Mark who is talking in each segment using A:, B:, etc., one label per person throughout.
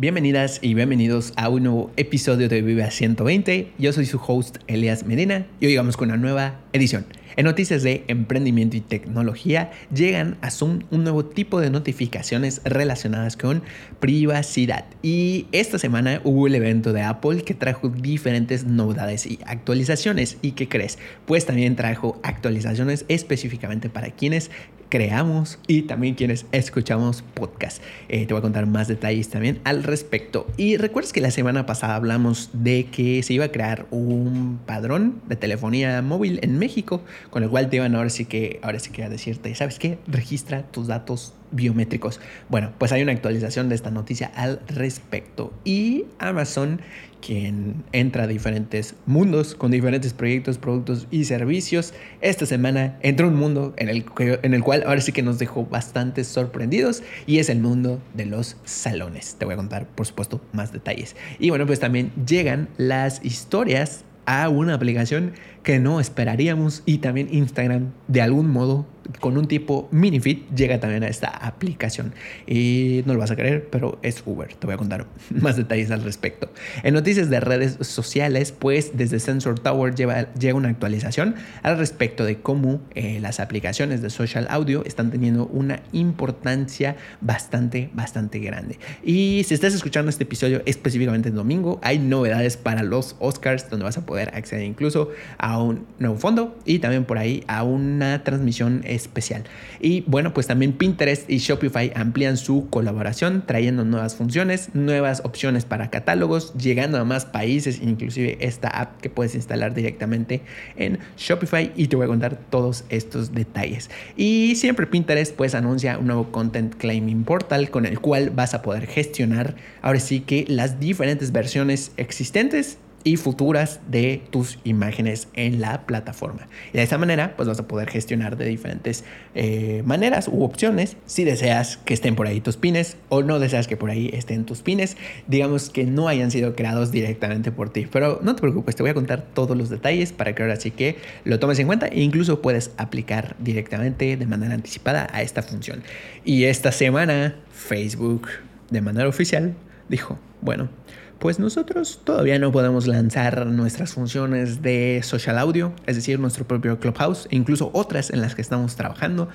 A: Bienvenidas y bienvenidos a un nuevo episodio de Vive 120. Yo soy su host Elias Medina y hoy vamos con una nueva edición. En noticias de emprendimiento y tecnología llegan a Zoom un nuevo tipo de notificaciones relacionadas con privacidad. Y esta semana hubo el evento de Apple que trajo diferentes novedades y actualizaciones. ¿Y qué crees? Pues también trajo actualizaciones específicamente para quienes creamos y también quienes escuchamos podcast. Eh, te voy a contar más detalles también al respecto. Y recuerdas que la semana pasada hablamos de que se iba a crear un padrón de telefonía móvil en México, con el cual te iban ahora sí que, ahora sí que a decirte, ¿sabes qué? Registra tus datos biométricos. Bueno, pues hay una actualización de esta noticia al respecto. Y Amazon, quien entra a diferentes mundos con diferentes proyectos, productos y servicios, esta semana entró un mundo en el, en el cual ahora sí que nos dejó bastante sorprendidos y es el mundo de los salones. Te voy a contar, por supuesto, más detalles. Y bueno, pues también llegan las historias a una aplicación que no esperaríamos. Y también Instagram de algún modo con un tipo mini llega también a esta aplicación. Y no lo vas a creer pero es Uber. Te voy a contar más detalles al respecto. En noticias de redes sociales pues desde Sensor Tower lleva, llega una actualización al respecto de cómo eh, las aplicaciones de social audio están teniendo una importancia bastante bastante grande. Y si estás escuchando este episodio específicamente en domingo hay novedades para los Oscars donde vas a poder acceder incluso a a un nuevo fondo y también por ahí a una transmisión especial. Y bueno, pues también Pinterest y Shopify amplían su colaboración trayendo nuevas funciones, nuevas opciones para catálogos, llegando a más países, inclusive esta app que puedes instalar directamente en Shopify y te voy a contar todos estos detalles. Y siempre Pinterest pues anuncia un nuevo Content Claiming Portal con el cual vas a poder gestionar ahora sí que las diferentes versiones existentes y futuras de tus imágenes en la plataforma. Y de esta manera, pues vas a poder gestionar de diferentes eh, maneras u opciones si deseas que estén por ahí tus pines o no deseas que por ahí estén tus pines, digamos que no hayan sido creados directamente por ti. Pero no te preocupes, te voy a contar todos los detalles para que ahora sí que lo tomes en cuenta e incluso puedes aplicar directamente de manera anticipada a esta función. Y esta semana, Facebook, de manera oficial, dijo, bueno, pues nosotros todavía no podemos lanzar nuestras funciones de social audio, es decir, nuestro propio Clubhouse e incluso otras en las que estamos trabajando,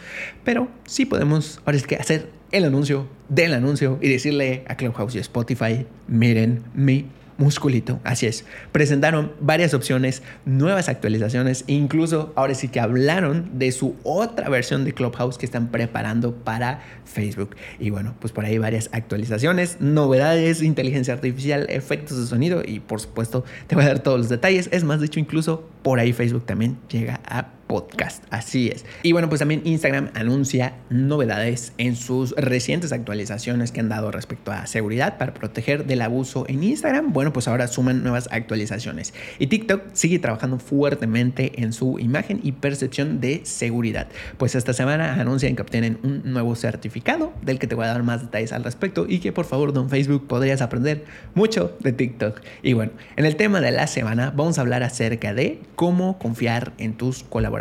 A: pero sí podemos ahora es que hacer el anuncio del anuncio y decirle a Clubhouse y Spotify, miren mi musculito. Así es. Presentaron varias opciones, nuevas actualizaciones, e incluso ahora sí que hablaron de su otra versión de Clubhouse que están preparando para Facebook. Y bueno, pues por ahí varias actualizaciones, novedades, inteligencia artificial, efectos de sonido y por supuesto te voy a dar todos los detalles. Es más, de hecho, incluso por ahí Facebook también llega a podcast. Así es. Y bueno, pues también Instagram anuncia novedades en sus recientes actualizaciones que han dado respecto a seguridad para proteger del abuso en Instagram. Bueno, pues ahora suman nuevas actualizaciones. Y TikTok sigue trabajando fuertemente en su imagen y percepción de seguridad. Pues esta semana anuncian que obtienen un nuevo certificado del que te voy a dar más detalles al respecto y que por favor, don Facebook, podrías aprender mucho de TikTok. Y bueno, en el tema de la semana vamos a hablar acerca de cómo confiar en tus colaboradores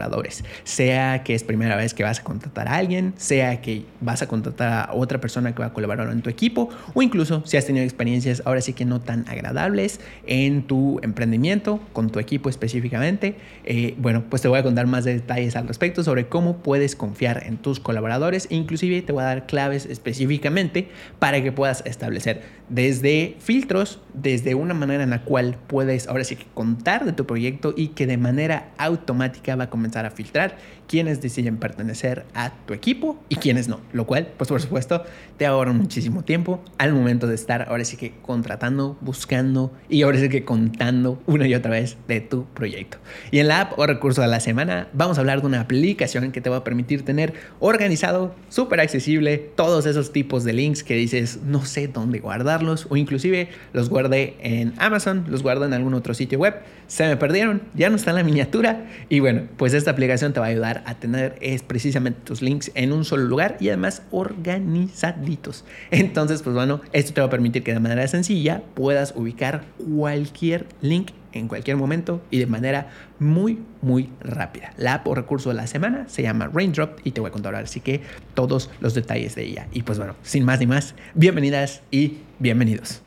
A: sea que es primera vez que vas a contratar a alguien, sea que vas a contratar a otra persona que va a colaborar en tu equipo, o incluso si has tenido experiencias ahora sí que no tan agradables en tu emprendimiento, con tu equipo específicamente. Eh, bueno, pues te voy a contar más detalles al respecto sobre cómo puedes confiar en tus colaboradores inclusive te voy a dar claves específicamente para que puedas establecer desde filtros, desde una manera en la cual puedes ahora sí que contar de tu proyecto y que de manera automática va a comenzar a filtrar quiénes deciden pertenecer a tu equipo y quiénes no. Lo cual, pues por supuesto, te ahorra muchísimo tiempo al momento de estar ahora sí que contratando, buscando y ahora sí que contando una y otra vez de tu proyecto. Y en la app o recurso de la semana vamos a hablar de una aplicación que te va a permitir tener organizado, súper accesible, todos esos tipos de links que dices no sé dónde guardarlos o inclusive los guardé en Amazon, los guardo en algún otro sitio web, se me perdieron, ya no está en la miniatura y bueno, pues esta aplicación te va a ayudar a tener es precisamente tus links en un solo lugar y además organizaditos. Entonces, pues bueno, esto te va a permitir que de manera sencilla puedas ubicar cualquier link en cualquier momento y de manera muy, muy rápida. La app o recurso de la semana se llama Raindrop y te voy a contar ahora así que todos los detalles de ella. Y pues bueno, sin más ni más, bienvenidas y bienvenidos.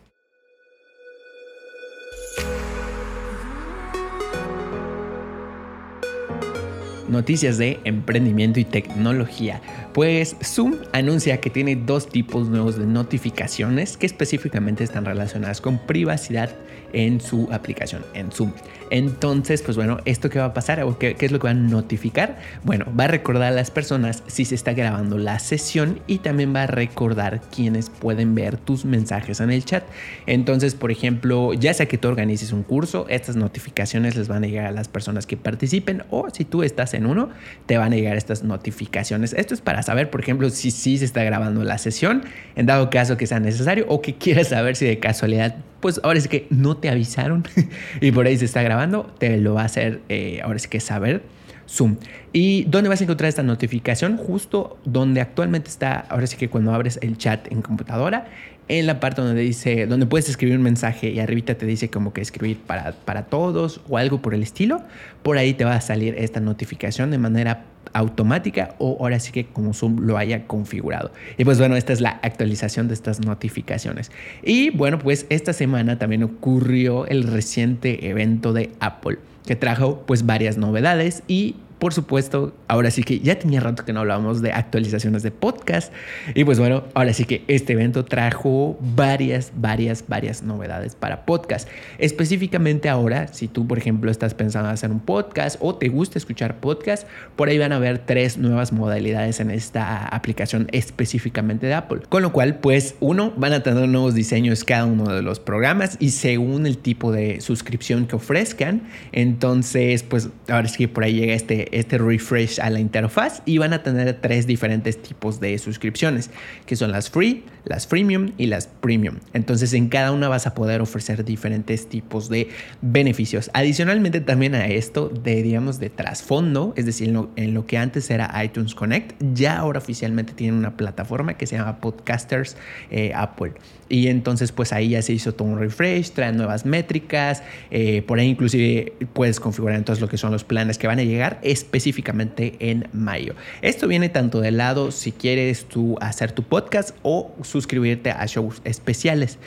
A: Noticias de emprendimiento y tecnología. Pues Zoom anuncia que tiene dos tipos nuevos de notificaciones que específicamente están relacionadas con privacidad en su aplicación, en Zoom. Entonces, pues bueno, ¿esto qué va a pasar? ¿O qué, es lo que va a notificar? Bueno, va a recordar a las personas si se está grabando la sesión y también va a recordar quienes pueden ver tus mensajes en el chat. Entonces, por ejemplo, ya sea que tú organices un curso, estas notificaciones les van a llegar a las personas que participen o si tú estás en uno, te van a llegar estas notificaciones. Esto es para saber, por ejemplo, si sí se está grabando la sesión, en dado caso que sea necesario o que quieras saber si de casualidad, pues ahora es que no te avisaron y por ahí se está grabando, te lo va a hacer, eh, ahora es que saber. Zoom. ¿Y dónde vas a encontrar esta notificación? Justo donde actualmente está, ahora sí que cuando abres el chat en computadora, en la parte donde dice, donde puedes escribir un mensaje y arribita te dice como que escribir para, para todos o algo por el estilo, por ahí te va a salir esta notificación de manera automática o ahora sí que como Zoom lo haya configurado. Y pues bueno, esta es la actualización de estas notificaciones. Y bueno, pues esta semana también ocurrió el reciente evento de Apple que trajo pues varias novedades y por supuesto, ahora sí que ya tenía rato que no hablábamos de actualizaciones de podcast. Y pues bueno, ahora sí que este evento trajo varias, varias, varias novedades para podcast. Específicamente ahora, si tú, por ejemplo, estás pensando en hacer un podcast o te gusta escuchar podcast, por ahí van a haber tres nuevas modalidades en esta aplicación específicamente de Apple. Con lo cual, pues uno, van a tener nuevos diseños cada uno de los programas y según el tipo de suscripción que ofrezcan. Entonces, pues ahora sí que por ahí llega este este refresh a la interfaz y van a tener tres diferentes tipos de suscripciones, que son las free, las freemium y las premium. Entonces en cada una vas a poder ofrecer diferentes tipos de beneficios. Adicionalmente también a esto de, digamos, de trasfondo, es decir, en lo, que antes era iTunes Connect, ya ahora oficialmente tienen una plataforma que se llama Podcasters eh, Apple. Y entonces pues ahí ya se hizo todo un refresh, traen nuevas métricas, eh, por ahí inclusive puedes configurar entonces lo que son los planes que van a llegar específicamente en mayo. Esto viene tanto del lado si quieres tú hacer tu podcast o suscribirte a shows especiales.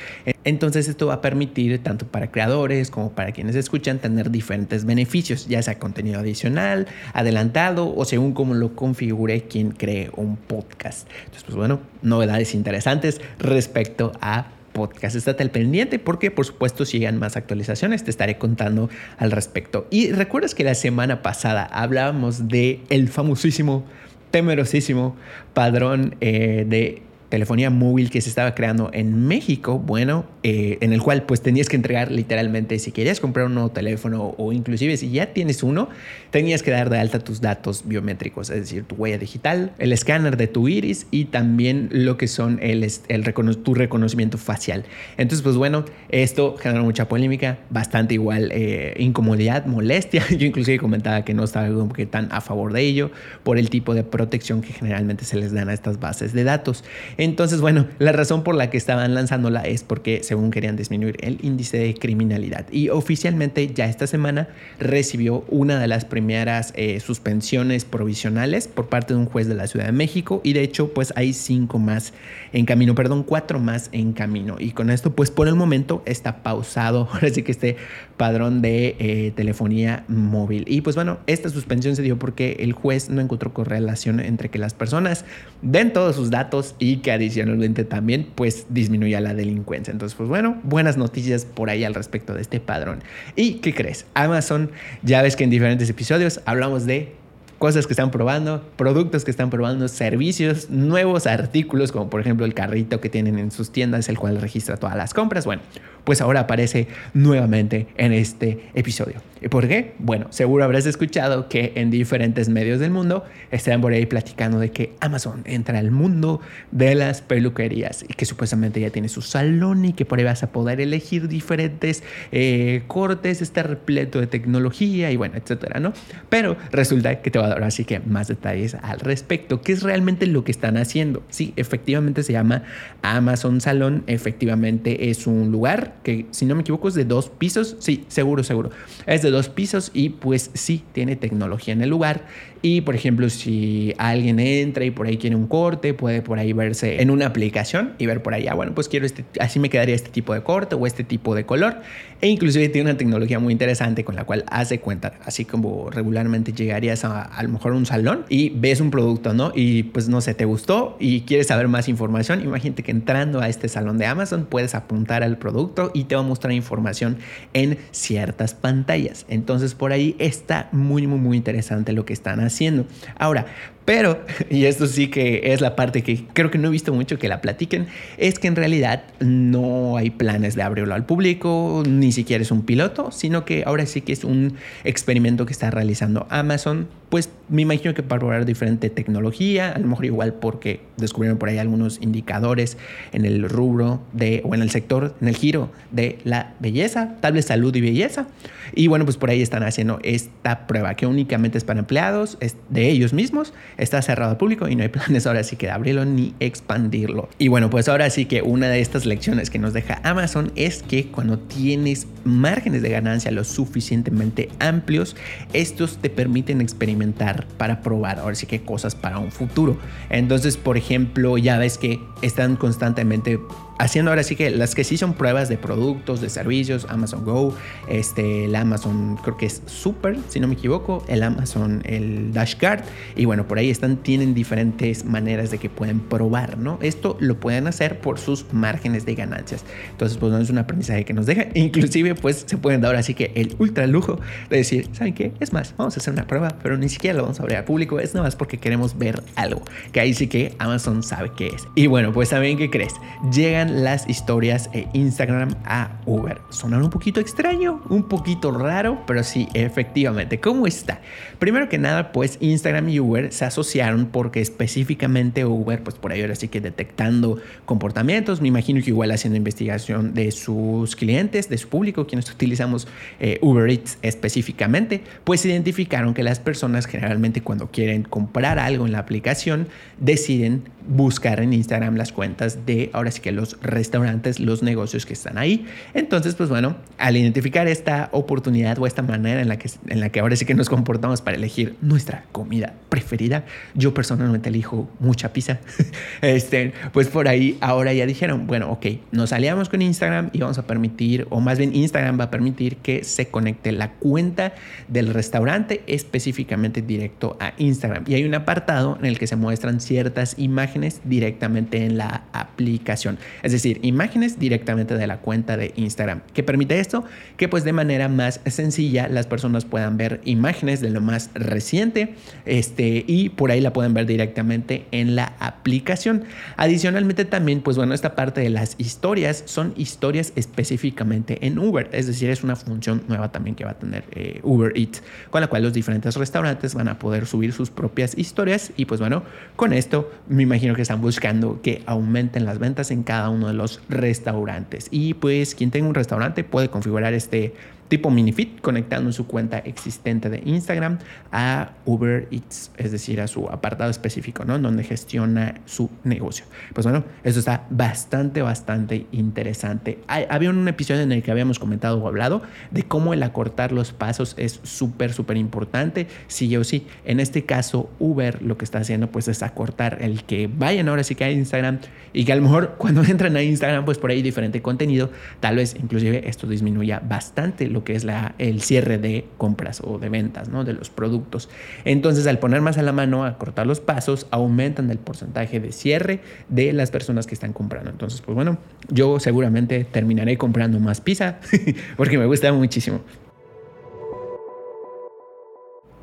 A: Entonces esto va a permitir tanto para creadores como para quienes escuchan tener diferentes beneficios, ya sea contenido adicional, adelantado o según cómo lo configure quien cree un podcast. Entonces pues bueno, novedades interesantes respecto a podcast. Estate al pendiente porque por supuesto si llegan más actualizaciones te estaré contando al respecto. Y recuerdas que la semana pasada hablábamos de el famosísimo, temerosísimo padrón eh, de telefonía móvil que se estaba creando en México, bueno, eh, en el cual pues tenías que entregar literalmente si querías comprar un nuevo teléfono o inclusive si ya tienes uno, tenías que dar de alta tus datos biométricos, es decir, tu huella digital, el escáner de tu iris y también lo que son el, el tu reconocimiento facial. Entonces, pues bueno, esto generó mucha polémica, bastante igual eh, incomodidad, molestia. Yo inclusive comentaba que no estaba como tan a favor de ello por el tipo de protección que generalmente se les dan a estas bases de datos. Entonces, bueno, la razón por la que estaban lanzándola es porque según querían disminuir el índice de criminalidad. Y oficialmente ya esta semana recibió una de las primeras eh, suspensiones provisionales por parte de un juez de la Ciudad de México y de hecho pues hay cinco más en camino, perdón, cuatro más en camino. Y con esto pues por el momento está pausado, ahora sí que este padrón de eh, telefonía móvil. Y pues bueno, esta suspensión se dio porque el juez no encontró correlación entre que las personas den todos sus datos y que adicionalmente también pues disminuya la delincuencia. Entonces pues bueno, buenas noticias por ahí al respecto de este padrón. ¿Y qué crees? Amazon, ya ves que en diferentes episodios hablamos de cosas que están probando, productos que están probando, servicios, nuevos artículos, como por ejemplo el carrito que tienen en sus tiendas, el cual registra todas las compras. Bueno, pues ahora aparece nuevamente en este episodio. ¿Y por qué? Bueno, seguro habrás escuchado que en diferentes medios del mundo están por ahí platicando de que Amazon entra al mundo de las peluquerías y que supuestamente ya tiene su salón y que por ahí vas a poder elegir diferentes eh, cortes, está repleto de tecnología y bueno, etcétera, ¿no? Pero resulta que te va a ahora sí que más detalles al respecto. ¿Qué es realmente lo que están haciendo? Sí, efectivamente se llama Amazon Salón. Efectivamente es un lugar que, si no me equivoco, es de dos pisos. Sí, seguro, seguro. Es de dos pisos y pues sí, tiene tecnología en el lugar. Y por ejemplo, si alguien entra y por ahí quiere un corte, puede por ahí verse en una aplicación y ver por ahí, ah, bueno, pues quiero este, así me quedaría este tipo de corte o este tipo de color. E inclusive tiene una tecnología muy interesante con la cual hace cuenta, así como regularmente llegarías a a lo mejor un salón y ves un producto, ¿no? Y pues no sé, te gustó y quieres saber más información. Imagínate que entrando a este salón de Amazon puedes apuntar al producto y te va a mostrar información en ciertas pantallas. Entonces por ahí está muy, muy, muy interesante lo que están haciendo. Ahora, pero, y esto sí que es la parte que creo que no he visto mucho que la platiquen, es que en realidad no hay planes de abrirlo al público, ni siquiera es un piloto, sino que ahora sí que es un experimento que está realizando Amazon. Pues me imagino que para probar diferente tecnología, a lo mejor igual porque descubrieron por ahí algunos indicadores en el rubro de, o en el sector, en el giro de la belleza, tal vez salud y belleza. Y bueno, pues por ahí están haciendo esta prueba que únicamente es para empleados, es de ellos mismos está cerrado al público y no hay planes ahora sí que de abrirlo ni expandirlo. Y bueno, pues ahora sí que una de estas lecciones que nos deja Amazon es que cuando tienes márgenes de ganancia lo suficientemente amplios, estos te permiten experimentar para probar ahora sí que cosas para un futuro. Entonces, por ejemplo, ya ves que están constantemente haciendo ahora sí que las que sí son pruebas de productos, de servicios, Amazon Go, este, el Amazon creo que es Super, si no me equivoco, el Amazon, el Dashcard, y bueno, por ahí están, tienen diferentes maneras de que pueden probar, ¿no? Esto lo pueden hacer por sus márgenes de ganancias. Entonces, pues no es un aprendizaje que nos deja, inclusive pues se pueden dar ahora sí que el ultra lujo de decir, ¿saben qué? Es más, vamos a hacer una prueba, pero ni siquiera lo vamos a abrir al público, es nada más porque queremos ver algo, que ahí sí que Amazon sabe qué es. Y bueno, pues también, ¿qué crees? Llegan las historias e Instagram a Uber. Sonar un poquito extraño, un poquito raro, pero sí, efectivamente. ¿Cómo está? Primero que nada, pues Instagram y Uber se asociaron porque específicamente Uber, pues por ahí ahora sí que detectando comportamientos, me imagino que igual haciendo investigación de sus clientes, de su público, quienes utilizamos eh, Uber Eats específicamente, pues identificaron que las personas generalmente cuando quieren comprar algo en la aplicación deciden buscar en Instagram las cuentas de ahora sí que los restaurantes, los negocios que están ahí. Entonces, pues bueno, al identificar esta oportunidad o esta manera en la que, en la que ahora sí que nos comportamos para elegir nuestra comida preferida, yo personalmente elijo mucha pizza, este, pues por ahí ahora ya dijeron, bueno, ok, nos aliamos con Instagram y vamos a permitir, o más bien Instagram va a permitir que se conecte la cuenta del restaurante específicamente directo a Instagram. Y hay un apartado en el que se muestran ciertas imágenes directamente en la aplicación. Es decir, imágenes directamente de la cuenta de Instagram. ¿Qué permite esto? Que pues de manera más sencilla las personas puedan ver imágenes de lo más reciente este, y por ahí la pueden ver directamente en la aplicación. Adicionalmente también, pues bueno, esta parte de las historias son historias específicamente en Uber. Es decir, es una función nueva también que va a tener eh, Uber Eats, con la cual los diferentes restaurantes van a poder subir sus propias historias y pues bueno, con esto me imagino que están buscando que aumenten las ventas en cada uno de los restaurantes. Y pues quien tenga un restaurante puede configurar este tipo MiniFit conectando su cuenta existente de Instagram a Uber Eats, es decir, a su apartado específico, ¿no? Donde gestiona su negocio. Pues bueno, eso está bastante, bastante interesante. había un episodio en el que habíamos comentado o hablado de cómo el acortar los pasos es súper, súper importante, sí o sí. En este caso, Uber lo que está haciendo pues es acortar el que vayan ahora sí que a Instagram y que a lo mejor cuando entran a Instagram pues por ahí diferente contenido, tal vez inclusive esto disminuya bastante lo que es el cierre de compras o de ventas de los productos. Entonces, al poner más a la mano, a cortar los pasos, aumentan el porcentaje de cierre de las personas que están comprando. Entonces, pues bueno, yo seguramente terminaré comprando más pizza porque me gusta muchísimo.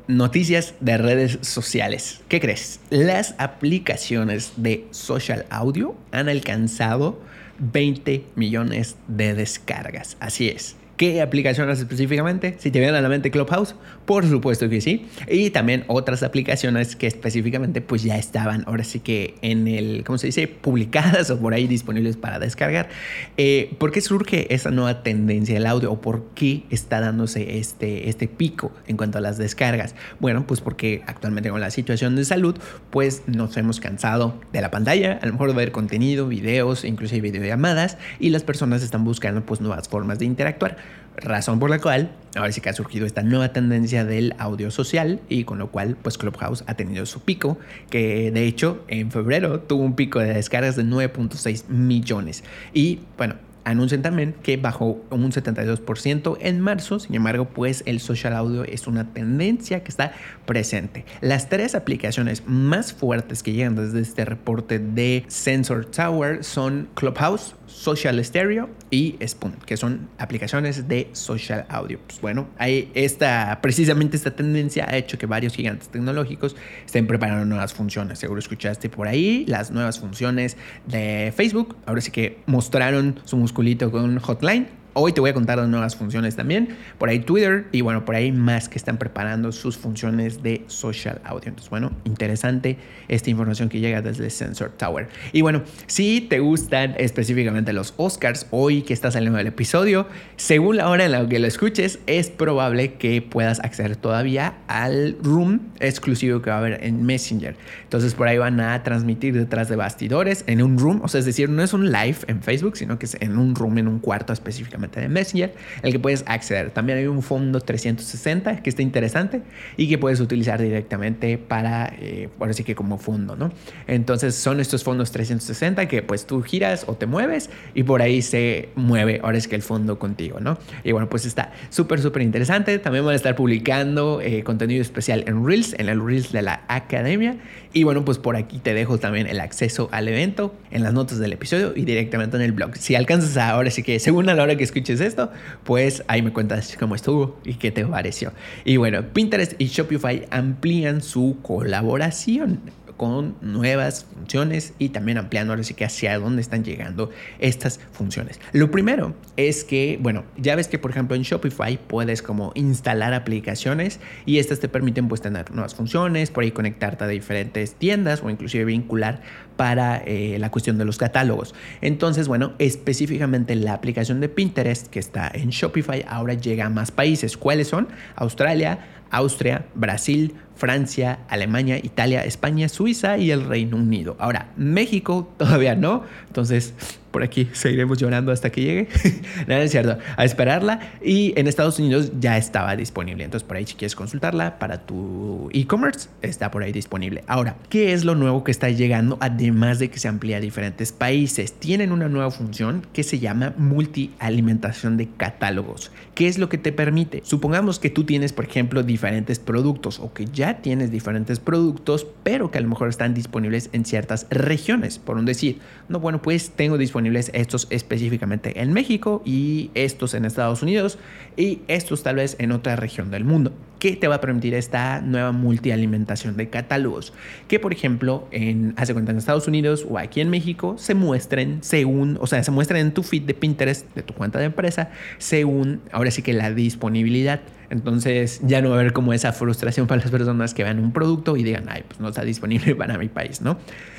A: Noticias de redes sociales. ¿Qué crees? Las aplicaciones de social audio han alcanzado 20 millones de descargas. Así es. ¿Qué aplicaciones específicamente? Si te viene a la mente Clubhouse, por supuesto que sí. Y también otras aplicaciones que específicamente pues ya estaban ahora sí que en el, ¿cómo se dice? Publicadas o por ahí disponibles para descargar. Eh, ¿Por qué surge esa nueva tendencia del audio o por qué está dándose este, este pico en cuanto a las descargas? Bueno, pues porque actualmente con la situación de salud pues nos hemos cansado de la pantalla, a lo mejor de ver contenido, videos, inclusive videollamadas y las personas están buscando pues nuevas formas de interactuar razón por la cual ahora sí que ha surgido esta nueva tendencia del audio social y con lo cual pues Clubhouse ha tenido su pico que de hecho en febrero tuvo un pico de descargas de 9.6 millones y bueno anuncian también que bajó un 72% en marzo, sin embargo, pues el social audio es una tendencia que está presente. Las tres aplicaciones más fuertes que llegan desde este reporte de Sensor Tower son Clubhouse, Social Stereo y Spoon, que son aplicaciones de social audio. Pues bueno, hay esta, precisamente esta tendencia ha hecho que varios gigantes tecnológicos estén preparando nuevas funciones. Seguro escuchaste por ahí las nuevas funciones de Facebook. Ahora sí que mostraron su musculito con Hotline Hoy te voy a contar las nuevas funciones también. Por ahí Twitter y bueno, por ahí más que están preparando sus funciones de social audio. Entonces, bueno, interesante esta información que llega desde Sensor Tower. Y bueno, si te gustan específicamente los Oscars, hoy que está saliendo el episodio, según la hora en la que lo escuches, es probable que puedas acceder todavía al room exclusivo que va a haber en Messenger. Entonces, por ahí van a transmitir detrás de bastidores en un room, o sea, es decir, no es un live en Facebook, sino que es en un room, en un cuarto de Messenger, el que puedes acceder. También hay un fondo 360 que está interesante y que puedes utilizar directamente para, eh, ahora sí que como fondo, ¿no? Entonces son estos fondos 360 que pues tú giras o te mueves y por ahí se mueve, ahora es que el fondo contigo, ¿no? Y bueno, pues está súper, súper interesante. También van a estar publicando eh, contenido especial en Reels, en el Reels de la Academia. Y bueno, pues por aquí te dejo también el acceso al evento en las notas del episodio y directamente en el blog. Si alcanzas ahora sí que según a la hora que escuches esto, pues ahí me cuentas cómo estuvo y qué te pareció. Y bueno, Pinterest y Shopify amplían su colaboración con nuevas funciones y también ampliando ahora sí que hacia dónde están llegando estas funciones. Lo primero es que, bueno, ya ves que por ejemplo en Shopify puedes como instalar aplicaciones y estas te permiten pues tener nuevas funciones, por ahí conectarte a diferentes tiendas o inclusive vincular para eh, la cuestión de los catálogos. Entonces, bueno, específicamente la aplicación de Pinterest que está en Shopify ahora llega a más países. ¿Cuáles son? Australia, Austria, Brasil, Francia, Alemania, Italia, España, Suiza y el Reino Unido. Ahora, México todavía no, entonces por aquí seguiremos llorando hasta que llegue. Nada es cierto, a esperarla. Y en Estados Unidos ya estaba disponible, entonces por ahí si quieres consultarla para tu e-commerce, está por ahí disponible. Ahora, ¿qué es lo nuevo que está llegando además de que se amplía a diferentes países? Tienen una nueva función que se llama multi-alimentación de catálogos. ¿Qué es lo que te permite? Supongamos que tú tienes, por ejemplo, diferentes productos o que ya tienes diferentes productos, pero que a lo mejor están disponibles en ciertas regiones. Por un decir, no, bueno, pues tengo disponibles estos específicamente en México y estos en Estados Unidos y estos tal vez en otra región del mundo. ¿Qué te va a permitir esta nueva multialimentación de catálogos? Que por ejemplo, en, hace cuenta en Estados Unidos o aquí en México se muestren según, o sea, se muestren en tu feed de Pinterest, de tu cuenta de empresa, según ahora sí que la disponibilidad. Entonces ya no va a haber como esa frustración para las personas que vean un producto y digan, ay, pues no está disponible para mi país, ¿no?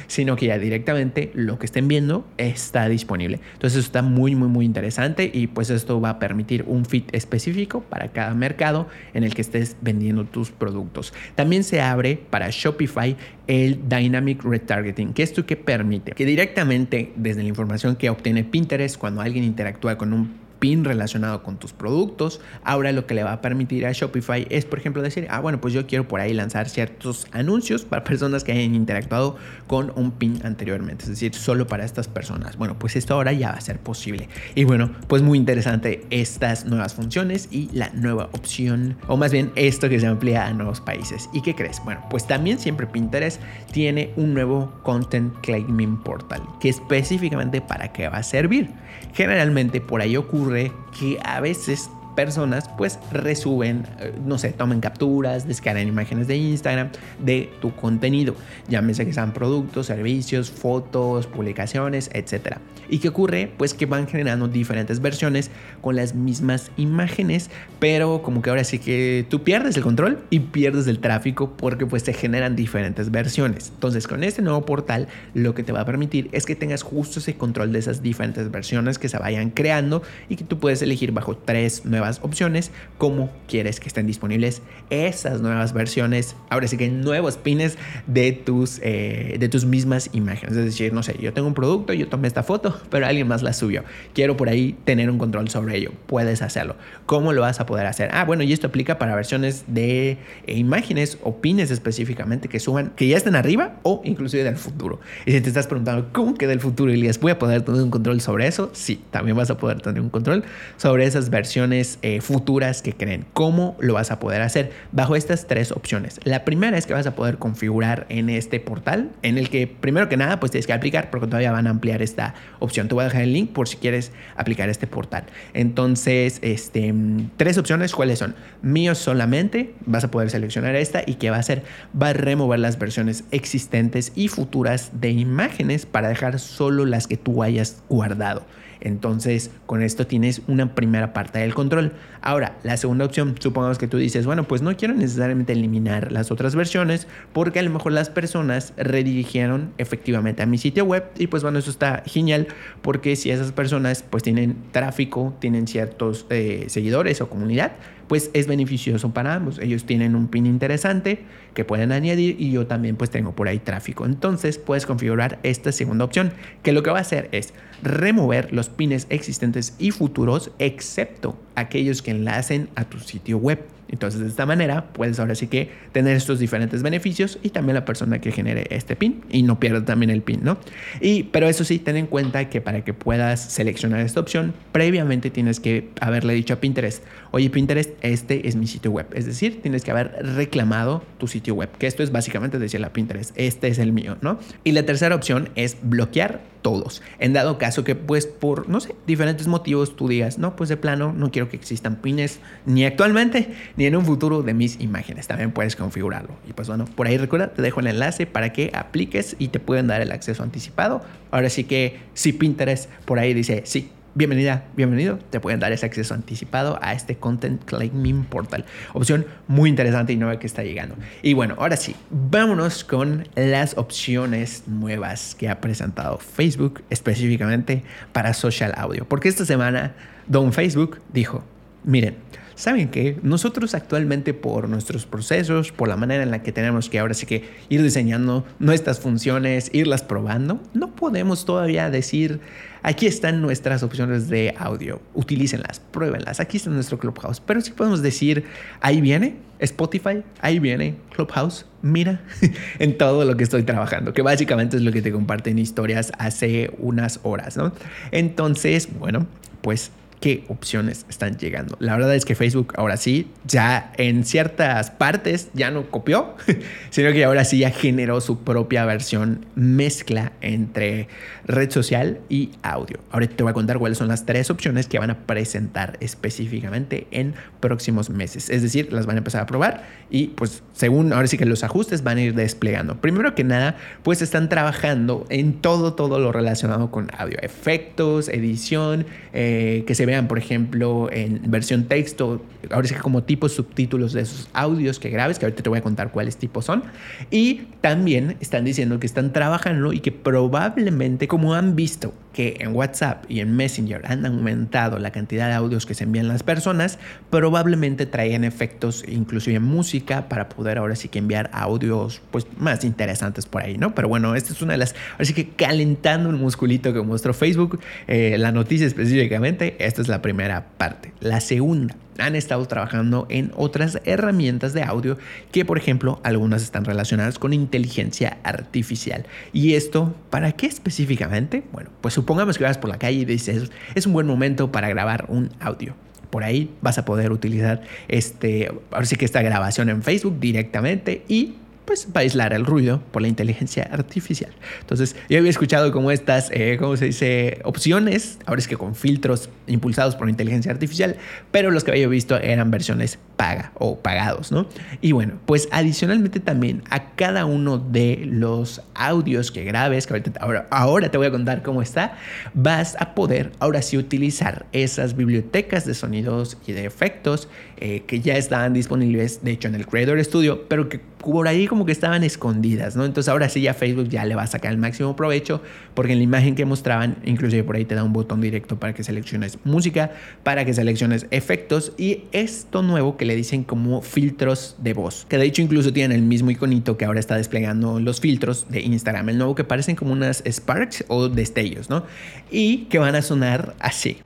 A: Sino que ya directamente lo que estén viendo está disponible. Entonces está muy, muy, muy interesante y pues esto va a permitir un fit específico para cada mercado en el que estés vendiendo tus productos. También se abre para Shopify el Dynamic Retargeting, que esto que permite que directamente desde la información que obtiene Pinterest cuando alguien interactúa con un pin relacionado con tus productos. Ahora lo que le va a permitir a Shopify es, por ejemplo, decir, ah, bueno, pues yo quiero por ahí lanzar ciertos anuncios para personas que hayan interactuado con un pin anteriormente, es decir, solo para estas personas. Bueno, pues esto ahora ya va a ser posible. Y bueno, pues muy interesante estas nuevas funciones y la nueva opción, o más bien esto que se amplía a nuevos países. ¿Y qué crees? Bueno, pues también siempre Pinterest tiene un nuevo Content Claiming Portal, que específicamente para qué va a servir. Generalmente por ahí ocurre que a veces personas pues resuben, eh, no sé, tomen capturas, descargan imágenes de Instagram de tu contenido, llámese que sean productos, servicios, fotos, publicaciones, etc. ¿Y qué ocurre? Pues que van generando diferentes versiones con las mismas imágenes, pero como que ahora sí que tú pierdes el control y pierdes el tráfico porque pues se generan diferentes versiones. Entonces con este nuevo portal lo que te va a permitir es que tengas justo ese control de esas diferentes versiones que se vayan creando y que tú puedes elegir bajo tres nuevas opciones cómo quieres que estén disponibles esas nuevas versiones. Ahora sí que nuevos pines de tus, eh, de tus mismas imágenes. Es decir, no sé, yo tengo un producto, yo tomé esta foto, pero alguien más la subió. Quiero por ahí tener un control sobre ello. Puedes hacerlo. ¿Cómo lo vas a poder hacer? Ah, bueno, y esto aplica para versiones de eh, imágenes o pines específicamente que suban, que ya estén arriba o inclusive del futuro. Y si te estás preguntando, ¿cómo que del futuro, Elías? ¿Voy a poder tener un control sobre eso? Sí, también vas a poder tener un control sobre esas versiones eh, futuras que creen. ¿Cómo lo vas a poder hacer? Bajo estas tres opciones. La primera es que vas a poder configurar en este portal, en el que primero que nada, pues tienes que aplicar, porque todavía van a ampliar esta opción. Te voy a dejar el link por si quieres aplicar este portal. Entonces, este, tres opciones, ¿cuáles son? Míos solamente, vas a poder seleccionar esta y que va a hacer, va a remover las versiones existentes y futuras de imágenes para dejar solo las que tú hayas guardado. Entonces, con esto tienes una primera parte del control. Ahora, la segunda opción, supongamos que tú dices, bueno, pues no quiero necesariamente eliminar las otras versiones porque a lo mejor las personas redirigieron efectivamente a mi sitio web y pues bueno, eso está genial porque si esas personas pues tienen tráfico, tienen ciertos eh, seguidores o comunidad, pues es beneficioso para ambos. Ellos tienen un pin interesante que pueden añadir y yo también pues tengo por ahí tráfico. Entonces puedes configurar esta segunda opción que lo que va a hacer es remover los pines existentes y futuros excepto aquellos que enlacen a tu sitio web. Entonces, de esta manera, puedes ahora sí que tener estos diferentes beneficios y también la persona que genere este pin y no pierda también el pin, ¿no? Y, pero eso sí, ten en cuenta que para que puedas seleccionar esta opción, previamente tienes que haberle dicho a Pinterest, oye Pinterest, este es mi sitio web. Es decir, tienes que haber reclamado tu sitio web, que esto es básicamente decirle a Pinterest, este es el mío, ¿no? Y la tercera opción es bloquear todos. En dado caso que pues por, no sé, diferentes motivos tú digas, no, pues de plano no quiero que existan pines ni actualmente ni en un futuro de mis imágenes. También puedes configurarlo. Y pues bueno, por ahí recuerda, te dejo el enlace para que apliques y te pueden dar el acceso anticipado. Ahora sí que si Pinterest por ahí dice, sí, bienvenida, bienvenido. Te pueden dar ese acceso anticipado a este Content Claiming Portal. Opción muy interesante y nueva que está llegando. Y bueno, ahora sí, vámonos con las opciones nuevas que ha presentado Facebook específicamente para social audio. Porque esta semana Don Facebook dijo, miren, ¿Saben qué? Nosotros actualmente por nuestros procesos, por la manera en la que tenemos que ahora sí que ir diseñando nuestras funciones, irlas probando, no podemos todavía decir, aquí están nuestras opciones de audio, utilícenlas, pruébenlas, aquí está nuestro Clubhouse, pero sí podemos decir, ahí viene Spotify, ahí viene Clubhouse, mira en todo lo que estoy trabajando, que básicamente es lo que te comparten historias hace unas horas, ¿no? Entonces, bueno, pues qué opciones están llegando. La verdad es que Facebook ahora sí, ya en ciertas partes ya no copió, sino que ahora sí ya generó su propia versión mezcla entre red social y audio. Ahora te voy a contar cuáles son las tres opciones que van a presentar específicamente en próximos meses. Es decir, las van a empezar a probar y pues según ahora sí que los ajustes van a ir desplegando. Primero que nada, pues están trabajando en todo, todo lo relacionado con audio, efectos, edición, eh, que se vean, por ejemplo, en versión texto, ahora sí que como tipos subtítulos de esos audios que grabes, que ahorita te voy a contar cuáles tipos son. Y también están diciendo que están trabajando y que probablemente, como han visto que en WhatsApp y en Messenger han aumentado la cantidad de audios que se envían las personas, probablemente traían efectos, inclusive música, para poder ahora sí que enviar audios pues más interesantes por ahí, ¿no? Pero bueno, esta es una de las, así que calentando un musculito que mostró Facebook, eh, la noticia específicamente, esta es la primera parte. La segunda, han estado trabajando en otras herramientas de audio que, por ejemplo, algunas están relacionadas con inteligencia artificial. ¿Y esto para qué específicamente? Bueno, pues supongamos que vas por la calle y dices, es un buen momento para grabar un audio. Por ahí vas a poder utilizar este, ahora que esta grabación en Facebook directamente y pues para aislar el ruido por la inteligencia artificial. Entonces, yo había escuchado como estas, eh, ¿cómo se dice? Opciones, ahora es que con filtros impulsados por inteligencia artificial, pero los que había visto eran versiones paga o pagados, ¿no? Y bueno, pues adicionalmente también a cada uno de los audios que grabes, que ahora, ahora te voy a contar cómo está, vas a poder ahora sí utilizar esas bibliotecas de sonidos y de efectos eh, que ya estaban disponibles, de hecho, en el Creator Studio, pero que por ahí como que estaban escondidas, ¿no? Entonces ahora sí ya Facebook ya le va a sacar el máximo provecho porque en la imagen que mostraban, inclusive por ahí te da un botón directo para que selecciones música, para que selecciones efectos y esto nuevo que le dicen como filtros de voz, que de hecho incluso tienen el mismo iconito que ahora está desplegando los filtros de Instagram, el nuevo que parecen como unas sparks o destellos, ¿no? Y que van a sonar así.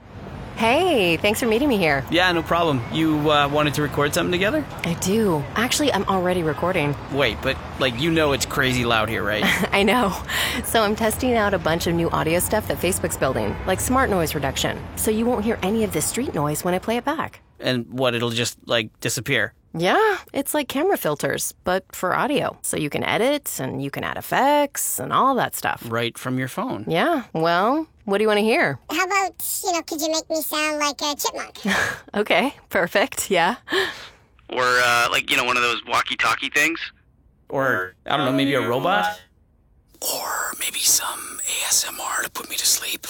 B: Hey, thanks for meeting me here.
C: Yeah, no problem. You uh, wanted to record something together?
B: I do. Actually, I'm already recording.
C: Wait, but like you know it's crazy loud here, right?
B: I know. So I'm testing out a bunch of new audio stuff that Facebook's building, like smart noise reduction. So you won't hear any of the street noise when I play it back.
C: And what, it'll just like disappear?
B: Yeah, it's like camera filters, but for audio. So you can edit and you can add effects and all that stuff.
C: Right from your phone.
B: Yeah, well, what do you want to hear?
D: How about, you know, could you make me sound like a chipmunk?
B: okay, perfect, yeah.
E: Or, uh, like, you know, one of those walkie talkie things?
C: Or, I don't know, maybe a robot?
E: Or maybe some ASMR to put me to sleep.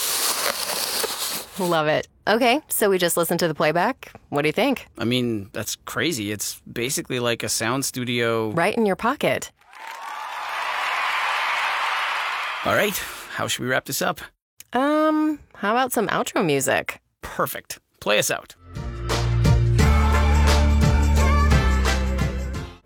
B: Love it. Okay, so we just listened to the playback. What do you think?
C: I mean, that's crazy. It's basically like a sound studio.
B: Right in your pocket.
C: All right, how should we wrap this up?
B: Um, how about some outro music?
C: Perfect. Play us out.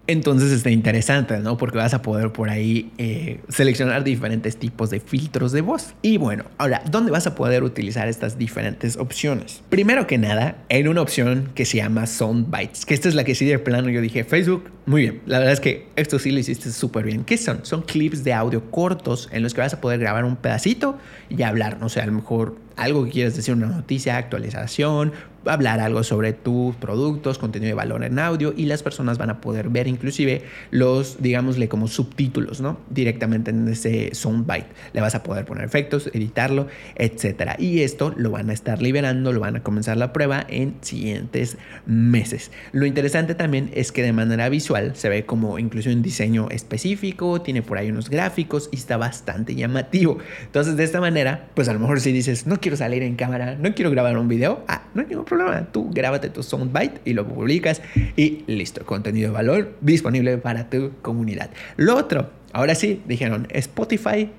A: Entonces está interesante, ¿no? Porque vas a poder por ahí eh, seleccionar diferentes tipos de filtros de voz. Y bueno, ahora, ¿dónde vas a poder utilizar estas diferentes opciones? Primero que nada, en una opción que se llama Soundbites, que esta es la que sí de plano yo dije, Facebook, muy bien. La verdad es que esto sí lo hiciste súper bien. ¿Qué son? Son clips de audio cortos en los que vas a poder grabar un pedacito y hablar, no sé, a lo mejor algo que quieras decir, una noticia, actualización, hablar algo sobre tus productos, contenido de valor en audio y las personas van a poder ver inclusive los, digámosle, como subtítulos, ¿no? Directamente en ese soundbite. Le vas a poder poner efectos, editarlo, etcétera. Y esto lo van a estar liberando, lo van a comenzar la prueba en siguientes meses. Lo interesante también es que de manera visual se ve como incluso un diseño específico, tiene por ahí unos gráficos y está bastante llamativo. Entonces, de esta manera, pues a lo mejor si dices, no quiero salir en cámara, no quiero grabar un video, ah, no hay ningún problema. Tú grábate tu soundbite y lo publicas y listo. Contenido de valor disponible para tu comunidad. Lo otro, ahora sí, dijeron Spotify.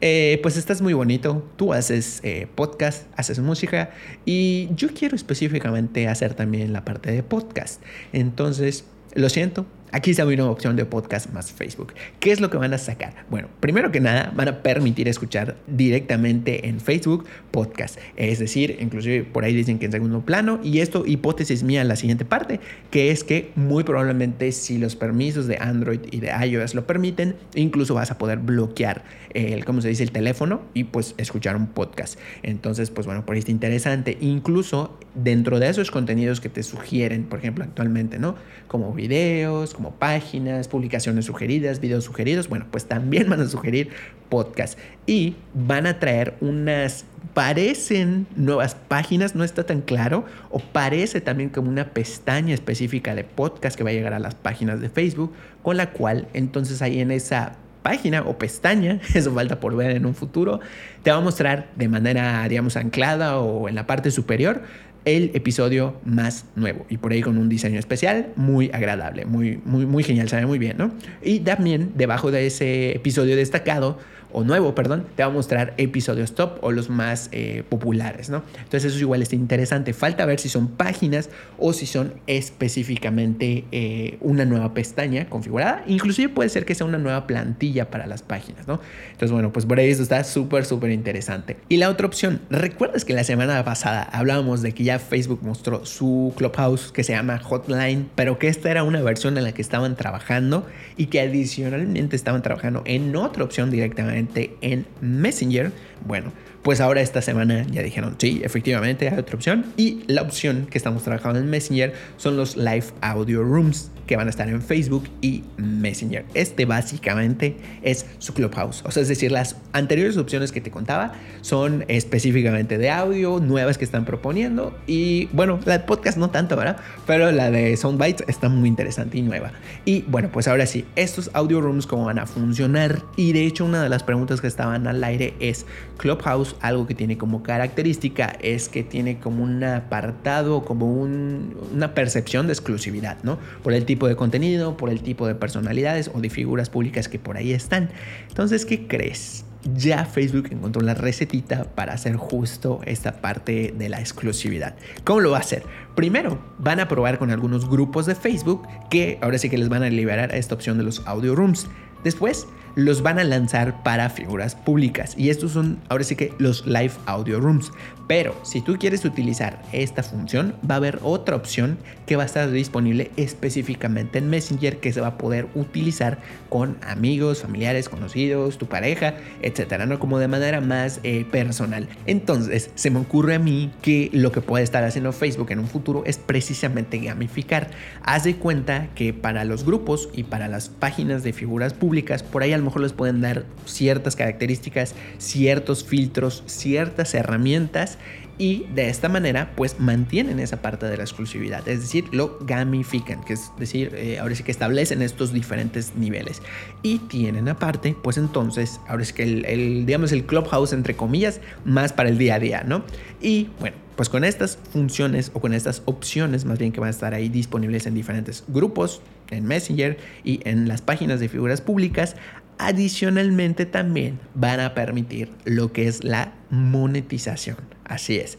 A: Eh, pues estás muy bonito, tú haces eh, podcast, haces música y yo quiero específicamente hacer también la parte de podcast. Entonces, lo siento, Aquí está una opción de podcast más Facebook. ¿Qué es lo que van a sacar? Bueno, primero que nada, van a permitir escuchar directamente en Facebook podcast. Es decir, inclusive por ahí dicen que en segundo plano. Y esto, hipótesis mía la siguiente parte, que es que muy probablemente si los permisos de Android y de iOS lo permiten, incluso vas a poder bloquear el, ¿cómo se dice?, el teléfono y pues escuchar un podcast. Entonces, pues bueno, por ahí está interesante. Incluso dentro de esos contenidos que te sugieren, por ejemplo, actualmente, ¿no? Como videos, como páginas, publicaciones sugeridas, videos sugeridos, bueno, pues también van a sugerir podcast y van a traer unas parecen nuevas páginas, no está tan claro, o parece también como una pestaña específica de podcast que va a llegar a las páginas de Facebook, con la cual entonces ahí en esa página o pestaña, eso falta por ver en un futuro, te va a mostrar de manera, digamos, anclada o en la parte superior el episodio más nuevo y por ahí con un diseño especial muy agradable, muy, muy, muy genial, muy bien, ¿no? Y también debajo de ese episodio destacado o nuevo, perdón, te va a mostrar episodios top o los más eh, populares, ¿no? Entonces eso igual está interesante. Falta ver si son páginas o si son específicamente eh, una nueva pestaña configurada. Inclusive puede ser que sea una nueva plantilla para las páginas, ¿no? Entonces, bueno, pues por ahí eso está súper, súper interesante. Y la otra opción, ¿recuerdas que la semana pasada hablábamos de que ya Facebook mostró su Clubhouse que se llama Hotline, pero que esta era una versión en la que estaban trabajando y que adicionalmente estaban trabajando en otra opción directamente en Messenger, bueno, pues ahora esta semana ya dijeron, sí, efectivamente hay otra opción. Y la opción que estamos trabajando en Messenger son los Live Audio Rooms que van a estar en Facebook y Messenger. Este básicamente es su Clubhouse. O sea, es decir, las anteriores opciones que te contaba son específicamente de audio, nuevas que están proponiendo. Y bueno, la de podcast no tanto, ¿verdad? Pero la de Soundbites está muy interesante y nueva. Y bueno, pues ahora sí, estos audio rooms cómo van a funcionar. Y de hecho, una de las preguntas que estaban al aire es Clubhouse, algo que tiene como característica es que tiene como un apartado, como una percepción de exclusividad, ¿no? Por el tipo de contenido, por el tipo de personalidades o de figuras públicas que por ahí están. Entonces, ¿qué crees? Ya Facebook encontró la recetita para hacer justo esta parte de la exclusividad. ¿Cómo lo va a hacer? Primero, van a probar con algunos grupos de Facebook que ahora sí que les van a liberar esta opción de los audio rooms. Después, los van a lanzar para figuras públicas. Y estos son ahora sí que los live audio rooms. Pero si tú quieres utilizar esta función, va a haber otra opción que va a estar disponible específicamente en Messenger que se va a poder utilizar con amigos, familiares, conocidos, tu pareja, etcétera, ¿no? Como de manera más eh, personal. Entonces, se me ocurre a mí que lo que puede estar haciendo Facebook en un futuro es precisamente gamificar. Haz de cuenta que para los grupos y para las páginas de figuras públicas, por ahí a lo mejor les pueden dar ciertas características, ciertos filtros, ciertas herramientas y de esta manera pues mantienen esa parte de la exclusividad, es decir, lo gamifican, que es decir, eh, ahora sí que establecen estos diferentes niveles y tienen aparte pues entonces, ahora es que el, el, digamos el clubhouse entre comillas más para el día a día, ¿no? Y bueno, pues con estas funciones o con estas opciones más bien que van a estar ahí disponibles en diferentes grupos, en Messenger y en las páginas de figuras públicas, adicionalmente también van a permitir lo que es la monetización. Así es.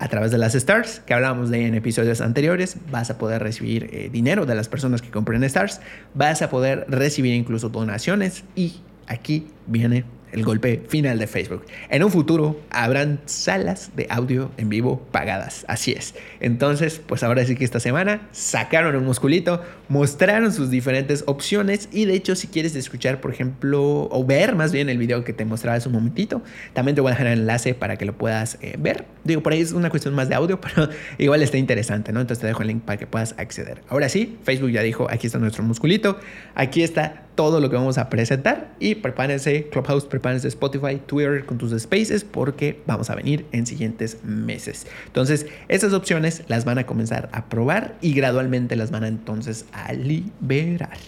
A: A través de las stars que hablábamos de en episodios anteriores, vas a poder recibir eh, dinero de las personas que compren stars, vas a poder recibir incluso donaciones y aquí viene el golpe final de Facebook. En un futuro habrán salas de audio en vivo pagadas. Así es. Entonces, pues ahora sí que esta semana sacaron un musculito, mostraron sus diferentes opciones y de hecho si quieres escuchar, por ejemplo, o ver más bien el video que te mostraba hace un momentito, también te voy a dejar el enlace para que lo puedas eh, ver. Digo, por ahí es una cuestión más de audio, pero igual está interesante, ¿no? Entonces te dejo el link para que puedas acceder. Ahora sí, Facebook ya dijo, aquí está nuestro musculito, aquí está todo lo que vamos a presentar y prepárense, Clubhouse, prepárense Spotify, Twitter con tus spaces porque vamos a venir en siguientes meses. Entonces, estas opciones las van a comenzar a probar y gradualmente las van a entonces a liberar.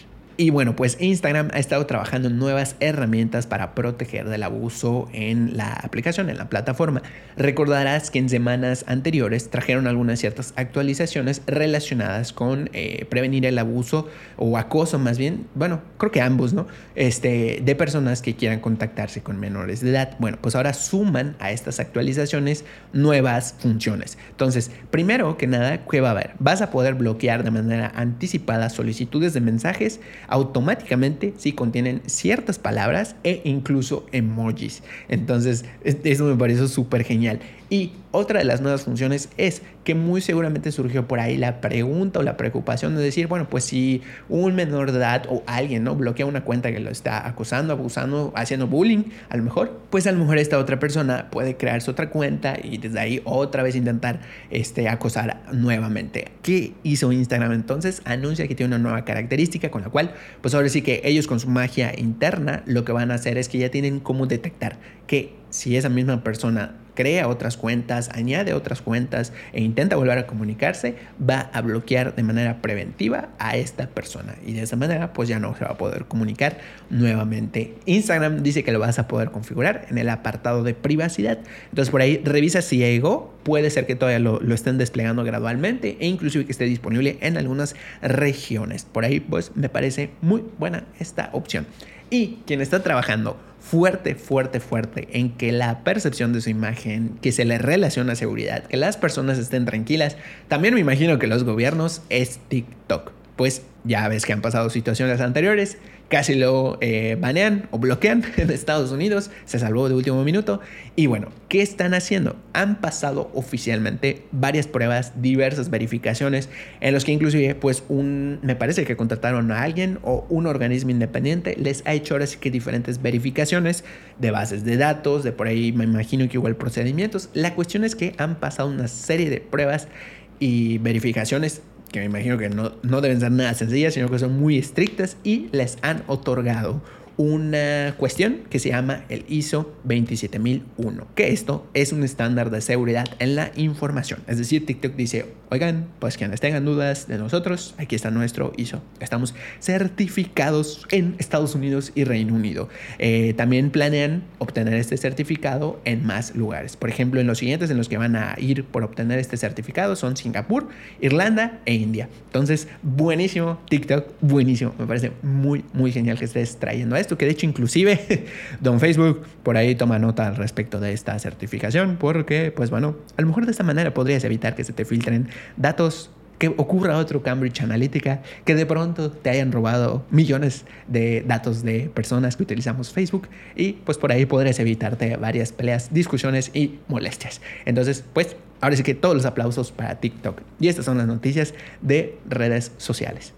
A: Y bueno, pues Instagram ha estado trabajando en nuevas herramientas para proteger del abuso en la aplicación, en la plataforma. Recordarás que en semanas anteriores trajeron algunas ciertas actualizaciones relacionadas con eh, prevenir el abuso o acoso más bien, bueno, creo que ambos, ¿no? Este, de personas que quieran contactarse con menores de edad. Bueno, pues ahora suman a estas actualizaciones nuevas funciones. Entonces, primero que nada, ¿qué va a haber? Vas a poder bloquear de manera anticipada solicitudes de mensajes automáticamente si contienen ciertas palabras e incluso emojis. Entonces, eso me parece súper genial. Y otra de las nuevas funciones es que muy seguramente surgió por ahí la pregunta o la preocupación de decir, bueno, pues si un menor de edad o alguien no bloquea una cuenta que lo está acosando, abusando, haciendo bullying, a lo mejor, pues a lo mejor esta otra persona puede crearse otra cuenta y desde ahí otra vez intentar este, acosar nuevamente. ¿Qué hizo Instagram entonces? Anuncia que tiene una nueva característica con la cual, pues ahora sí que ellos con su magia interna lo que van a hacer es que ya tienen cómo detectar que si esa misma persona crea otras cuentas, añade otras cuentas e intenta volver a comunicarse, va a bloquear de manera preventiva a esta persona. Y de esa manera, pues ya no se va a poder comunicar nuevamente. Instagram dice que lo vas a poder configurar en el apartado de privacidad. Entonces por ahí revisa si llegó. Puede ser que todavía lo, lo estén desplegando gradualmente e inclusive que esté disponible en algunas regiones. Por ahí, pues me parece muy buena esta opción. Y quien está trabajando fuerte, fuerte, fuerte en que la percepción de su imagen, que se le relaciona seguridad, que las personas estén tranquilas, también me imagino que los gobiernos es TikTok. Pues ya ves que han pasado situaciones anteriores, casi lo eh, banean o bloquean en Estados Unidos, se salvó de último minuto. Y bueno, ¿qué están haciendo? Han pasado oficialmente varias pruebas, diversas verificaciones, en los que inclusive, pues, un, me parece que contrataron a alguien o un organismo independiente les ha hecho ahora sí que diferentes verificaciones de bases de datos, de por ahí me imagino que igual procedimientos. La cuestión es que han pasado una serie de pruebas y verificaciones que me imagino que no, no deben ser nada sencillas, sino que son muy estrictas y les han otorgado una cuestión que se llama el ISO 27001, que esto es un estándar de seguridad en la información. Es decir, TikTok dice, oigan, pues quienes tengan dudas de nosotros, aquí está nuestro ISO. Estamos certificados en Estados Unidos y Reino Unido. Eh, también planean obtener este certificado en más lugares. Por ejemplo, en los siguientes en los que van a ir por obtener este certificado son Singapur, Irlanda e India. Entonces, buenísimo TikTok, buenísimo. Me parece muy, muy genial que estés trayendo esto que de hecho inclusive Don Facebook por ahí toma nota al respecto de esta certificación, porque pues bueno, a lo mejor de esta manera podrías evitar que se te filtren datos que ocurra otro Cambridge Analytica, que de pronto te hayan robado millones de datos de personas que utilizamos Facebook y pues por ahí podrías evitarte varias peleas, discusiones y molestias. Entonces, pues ahora sí que todos los aplausos para TikTok. Y estas son las noticias de redes sociales.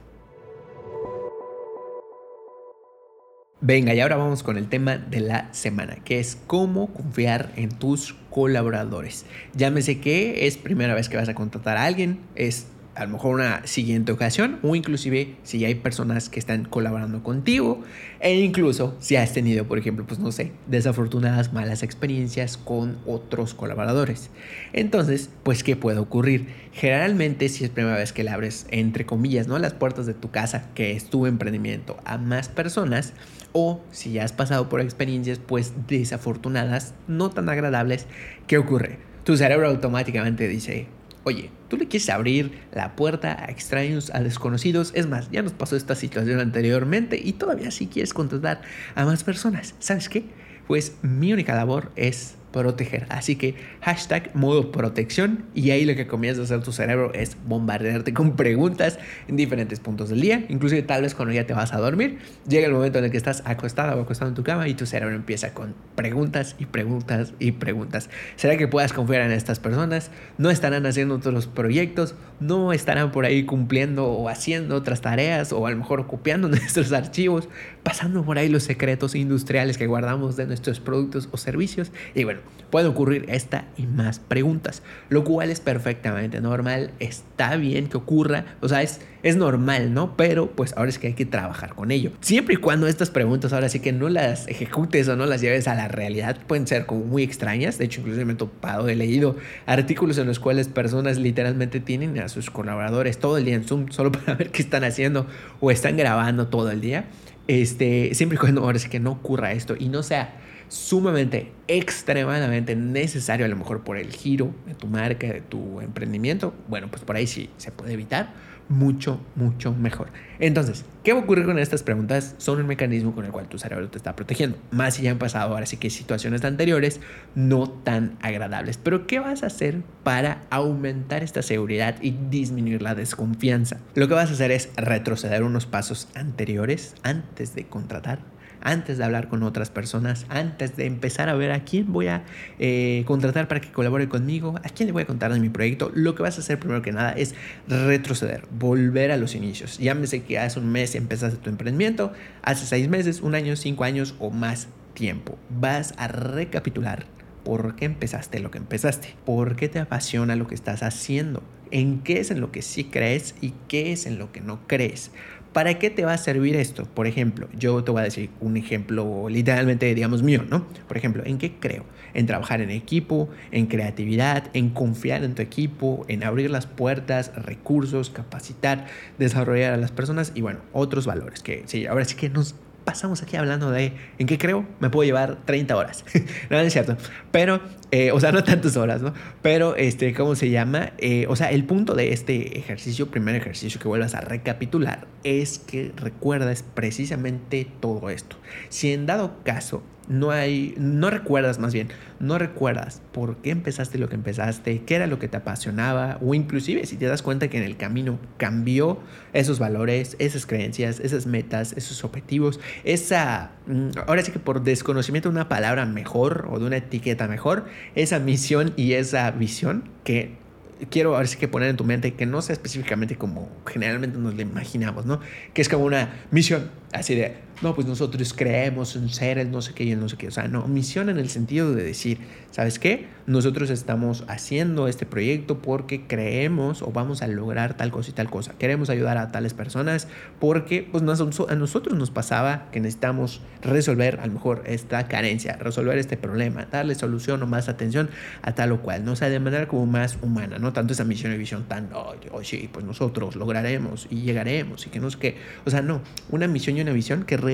A: Venga, y ahora vamos con el tema de la semana, que es cómo confiar en tus colaboradores. Llámese que es primera vez que vas a contratar a alguien, es a lo mejor una siguiente ocasión o inclusive si hay personas que están colaborando contigo e incluso si has tenido, por ejemplo, pues no sé, desafortunadas malas experiencias con otros colaboradores. Entonces, pues ¿qué puede ocurrir? Generalmente si es primera vez que le abres entre comillas, ¿no? las puertas de tu casa, que es tu emprendimiento a más personas o si ya has pasado por experiencias pues desafortunadas, no tan agradables, ¿qué ocurre? Tu cerebro automáticamente dice, Oye, tú le quieres abrir la puerta a extraños, a desconocidos. Es más, ya nos pasó esta situación anteriormente y todavía sí quieres contratar a más personas. ¿Sabes qué? Pues mi única labor es proteger. Así que hashtag modo protección y ahí lo que comienza a hacer tu cerebro es bombardearte con preguntas en diferentes puntos del día. Inclusive tal vez cuando ya te vas a dormir, llega el momento en el que estás acostada o acostado en tu cama y tu cerebro empieza con preguntas y preguntas y preguntas. ¿Será que puedas confiar en estas personas? ¿No estarán haciendo otros proyectos? ¿No estarán por ahí cumpliendo o haciendo otras tareas o a lo mejor copiando nuestros archivos? Pasando por ahí los secretos industriales que guardamos de nuestros productos o servicios. Y bueno, puede ocurrir esta y más preguntas, lo cual es perfectamente normal, está bien que ocurra, o sea, es, es normal, ¿no? Pero pues ahora es que hay que trabajar con ello. Siempre y cuando estas preguntas ahora sí que no las ejecutes o no las lleves a la realidad, pueden ser como muy extrañas, de hecho incluso me he topado, he leído artículos en los cuales personas literalmente tienen a sus colaboradores todo el día en Zoom solo para ver qué están haciendo o están grabando todo el día. Este, siempre y cuando ahora sí que no ocurra esto y no sea sumamente, extremadamente necesario, a lo mejor por el giro de tu marca, de tu emprendimiento, bueno, pues por ahí sí se puede evitar mucho, mucho mejor. Entonces, ¿qué va a ocurrir con estas preguntas? Son un mecanismo con el cual tu cerebro te está protegiendo. Más si ya han pasado ahora sí que situaciones anteriores no tan agradables. Pero, ¿qué vas a hacer para aumentar esta seguridad y disminuir la desconfianza? Lo que vas a hacer es retroceder unos pasos anteriores antes de contratar antes de hablar con otras personas, antes de empezar a ver a quién voy a eh, contratar para que colabore conmigo, a quién le voy a contar de mi proyecto, lo que vas a hacer primero que nada es retroceder, volver a los inicios. Llámese que hace un mes empezaste tu emprendimiento, hace seis meses, un año, cinco años o más tiempo. Vas a recapitular por qué empezaste lo que empezaste, por qué te apasiona lo que estás haciendo, en qué es en lo que sí crees y qué es en lo que no crees. ¿Para qué te va a servir esto? Por ejemplo, yo te voy a decir un ejemplo literalmente, digamos, mío, ¿no? Por ejemplo, ¿en qué creo? En trabajar en equipo, en creatividad, en confiar en tu equipo, en abrir las puertas, recursos, capacitar, desarrollar a las personas y bueno, otros valores que sí, ahora sí que nos pasamos aquí hablando de en qué creo, me puedo llevar 30 horas. no, es cierto. Pero, eh, o sea, no tantas horas, ¿no? Pero, este, ¿cómo se llama? Eh, o sea, el punto de este ejercicio, primer ejercicio que vuelvas a recapitular, es que recuerdas precisamente todo esto. Si en dado caso no hay, no recuerdas más bien, no recuerdas por qué empezaste lo que empezaste, qué era lo que te apasionaba, o inclusive si te das cuenta que en el camino cambió esos valores, esas creencias, esas metas, esos objetivos, esa, mm, ahora sí que por desconocimiento de una palabra mejor o de una etiqueta mejor, esa misión y esa visión que quiero ver si que poner en tu mente que no sea específicamente como generalmente nos lo imaginamos, ¿no? Que es como una misión, así de, no, pues nosotros creemos en seres, no sé qué y no sé qué. O sea, no, misión en el sentido de decir, ¿sabes qué? Nosotros estamos haciendo este proyecto porque creemos o vamos a lograr tal cosa y tal cosa. Queremos ayudar a tales personas porque pues, a nosotros nos pasaba que necesitamos resolver a lo mejor esta carencia, resolver este problema, darle solución o más atención a tal o cual, ¿no? O sea, de manera como más humana, ¿no? Tanto esa misión y visión tan, oh, oh sí, pues nosotros lograremos y llegaremos y que no sé qué. O sea, no, una misión y una visión que realmente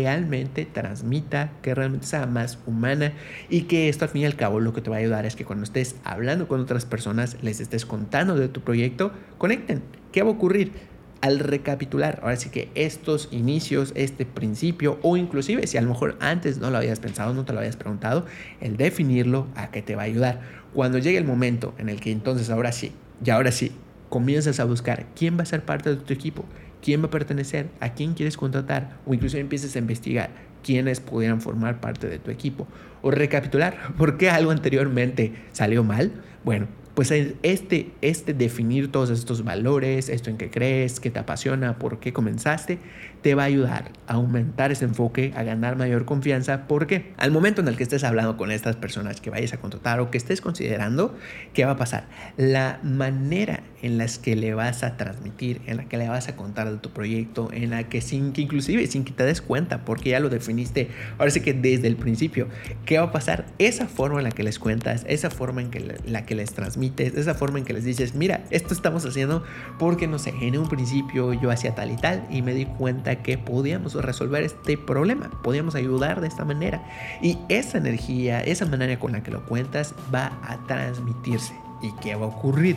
A: transmita, que realmente sea más humana y que esto al fin y al cabo lo que te va a ayudar es que cuando estés hablando con otras personas, les estés contando de tu proyecto, conecten. ¿Qué va a ocurrir? Al recapitular, ahora sí que estos inicios, este principio, o inclusive si a lo mejor antes no lo habías pensado, no te lo habías preguntado, el definirlo a qué te va a ayudar. Cuando llegue el momento en el que entonces ahora sí, y ahora sí, comienzas a buscar quién va a ser parte de tu equipo, quién va a pertenecer, a quién quieres contratar o incluso empieces a investigar quiénes pudieran formar parte de tu equipo. O recapitular, ¿por qué algo anteriormente salió mal? Bueno, pues este, este definir todos estos valores, esto en qué crees, qué te apasiona, por qué comenzaste, te va a ayudar a aumentar ese enfoque, a ganar mayor confianza, porque al momento en el que estés hablando con estas personas que vayas a contratar o que estés considerando, ¿qué va a pasar? La manera en la que le vas a transmitir, en la que le vas a contar de tu proyecto, en la que sin que inclusive sin que te des cuenta, porque ya lo definiste, ahora sí que desde el principio, ¿qué va a pasar? Esa forma en la que les cuentas, esa forma en que la que les transmites, esa forma en que les dices, mira, esto estamos haciendo porque no sé, en un principio yo hacía tal y tal y me di cuenta que podíamos resolver este problema, podíamos ayudar de esta manera. Y esa energía, esa manera con la que lo cuentas va a transmitirse. ¿Y qué va a ocurrir?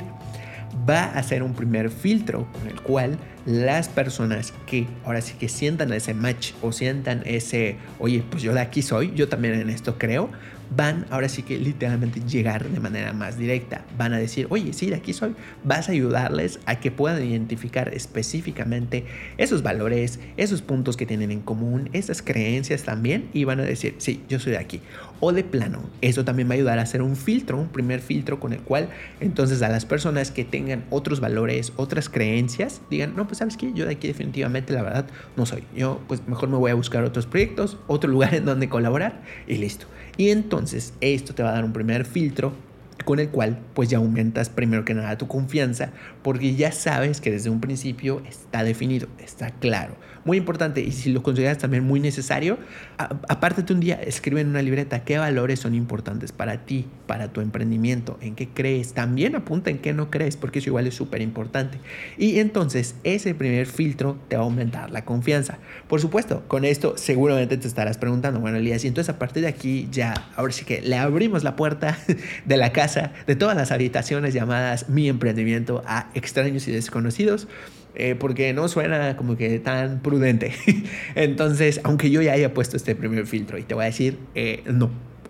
A: Va a ser un primer filtro con el cual las personas que ahora sí que sientan ese match o sientan ese, oye, pues yo de aquí soy, yo también en esto creo, van ahora sí que literalmente llegar de manera más directa. Van a decir, oye, sí, de aquí soy. Vas a ayudarles a que puedan identificar específicamente esos valores, esos puntos que tienen en común, esas creencias también, y van a decir, sí, yo soy de aquí. O de plano, eso también va a ayudar a hacer un filtro, un primer filtro con el cual entonces a las personas que tengan otros valores, otras creencias, digan, no, pues sabes qué, yo de aquí definitivamente la verdad no soy. Yo pues mejor me voy a buscar otros proyectos, otro lugar en donde colaborar y listo. Y entonces esto te va a dar un primer filtro con el cual pues ya aumentas primero que nada tu confianza porque ya sabes que desde un principio está definido, está claro. Muy importante y si lo consideras también muy necesario, apártate un día, escribe en una libreta qué valores son importantes para ti, para tu emprendimiento, en qué crees. También apunta en qué no crees porque eso igual es súper importante. Y entonces ese primer filtro te va a aumentar la confianza. Por supuesto, con esto seguramente te estarás preguntando, bueno Elías, y entonces a partir de aquí ya, ahora sí que le abrimos la puerta de la casa, de todas las habitaciones llamadas mi emprendimiento a extraños y desconocidos. Eh, porque no suena como que tan prudente. Entonces, aunque yo ya haya puesto este primer filtro y te voy a decir, eh, no,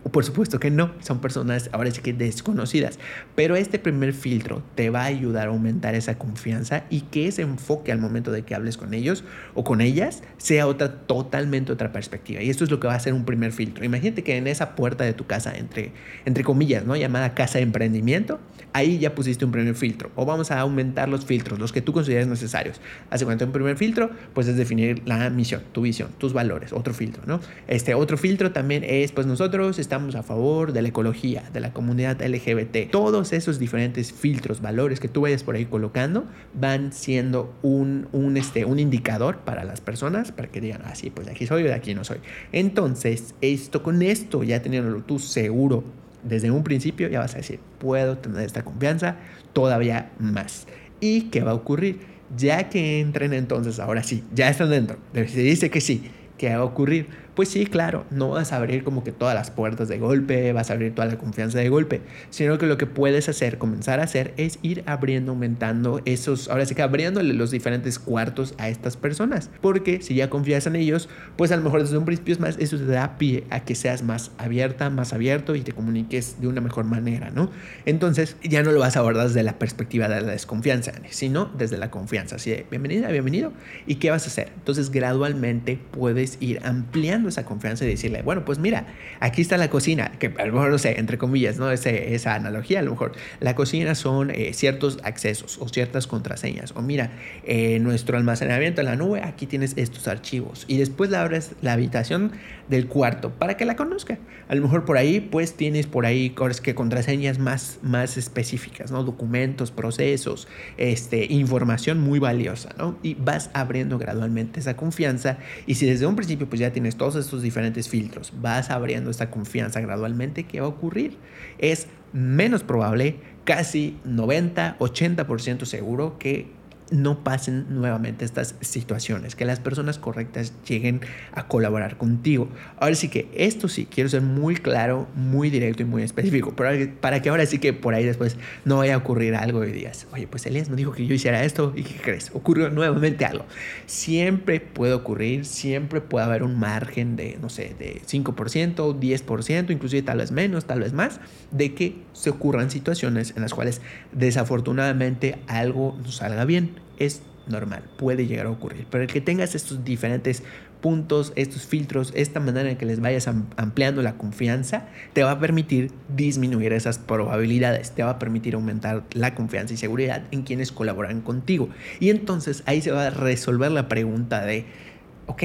A: por supuesto que no, son personas ahora sí que desconocidas, pero este primer filtro te va a ayudar a aumentar esa confianza y que ese enfoque al momento de que hables con ellos o con ellas sea otra totalmente otra perspectiva. Y esto es lo que va a ser un primer filtro. Imagínate que en esa puerta de tu casa, entre, entre comillas, ¿no? llamada casa de emprendimiento, ahí ya pusiste un primer filtro. O vamos a aumentar los filtros, los que tú consideres necesarios. Hace cuenta un primer filtro, pues es definir la misión, tu visión, tus valores, otro filtro, ¿no? Este otro filtro también es, pues nosotros estamos a favor de la ecología, de la comunidad LGBT. Todos esos diferentes filtros, valores que tú vayas por ahí colocando van siendo un, un, este, un indicador para las personas para que digan, ah, sí, pues de aquí soy o de aquí no soy. Entonces, esto con esto, ya teniéndolo tú seguro desde un principio, ya vas a decir, puedo tener esta confianza todavía más. ¿Y qué va a ocurrir? Ya que entren entonces, ahora sí, ya están dentro, se dice que sí, ¿qué va a ocurrir? Pues sí, claro, no vas a abrir como que todas las puertas de golpe, vas a abrir toda la confianza de golpe, sino que lo que puedes hacer, comenzar a hacer, es ir abriendo, aumentando esos, ahora sí que abriéndole los diferentes cuartos a estas personas, porque si ya confías en ellos, pues a lo mejor desde un principio es más, eso te da pie a que seas más abierta, más abierto y te comuniques de una mejor manera, ¿no? Entonces ya no lo vas a abordar desde la perspectiva de la desconfianza, sino desde la confianza, así de bienvenida, bienvenido, ¿y qué vas a hacer? Entonces gradualmente puedes ir ampliando esa confianza y decirle, bueno, pues mira, aquí está la cocina, que a lo mejor no sé, entre comillas, ¿no? Ese, esa analogía, a lo mejor la cocina son eh, ciertos accesos o ciertas contraseñas, o mira, eh, nuestro almacenamiento en la nube, aquí tienes estos archivos, y después le abres la habitación del cuarto para que la conozca. A lo mejor por ahí, pues tienes por ahí que contraseñas más, más específicas, ¿no? Documentos, procesos, este, información muy valiosa, ¿no? Y vas abriendo gradualmente esa confianza y si desde un principio pues ya tienes estos diferentes filtros, vas abriendo esta confianza gradualmente, ¿qué va a ocurrir? Es menos probable, casi 90, 80% seguro que no pasen nuevamente estas situaciones, que las personas correctas lleguen a colaborar contigo. Ahora sí que esto sí, quiero ser muy claro, muy directo y muy específico, pero para que ahora sí que por ahí después no vaya a ocurrir algo y digas, oye, pues Elías me dijo que yo hiciera esto y ¿qué crees? Ocurrió nuevamente algo. Siempre puede ocurrir, siempre puede haber un margen de, no sé, de 5%, 10%, inclusive tal vez menos, tal vez más, de que se ocurran situaciones en las cuales desafortunadamente algo no salga bien es normal, puede llegar a ocurrir. Pero el que tengas estos diferentes puntos, estos filtros, esta manera en que les vayas ampliando la confianza, te va a permitir disminuir esas probabilidades, te va a permitir aumentar la confianza y seguridad en quienes colaboran contigo. Y entonces ahí se va a resolver la pregunta de, ok,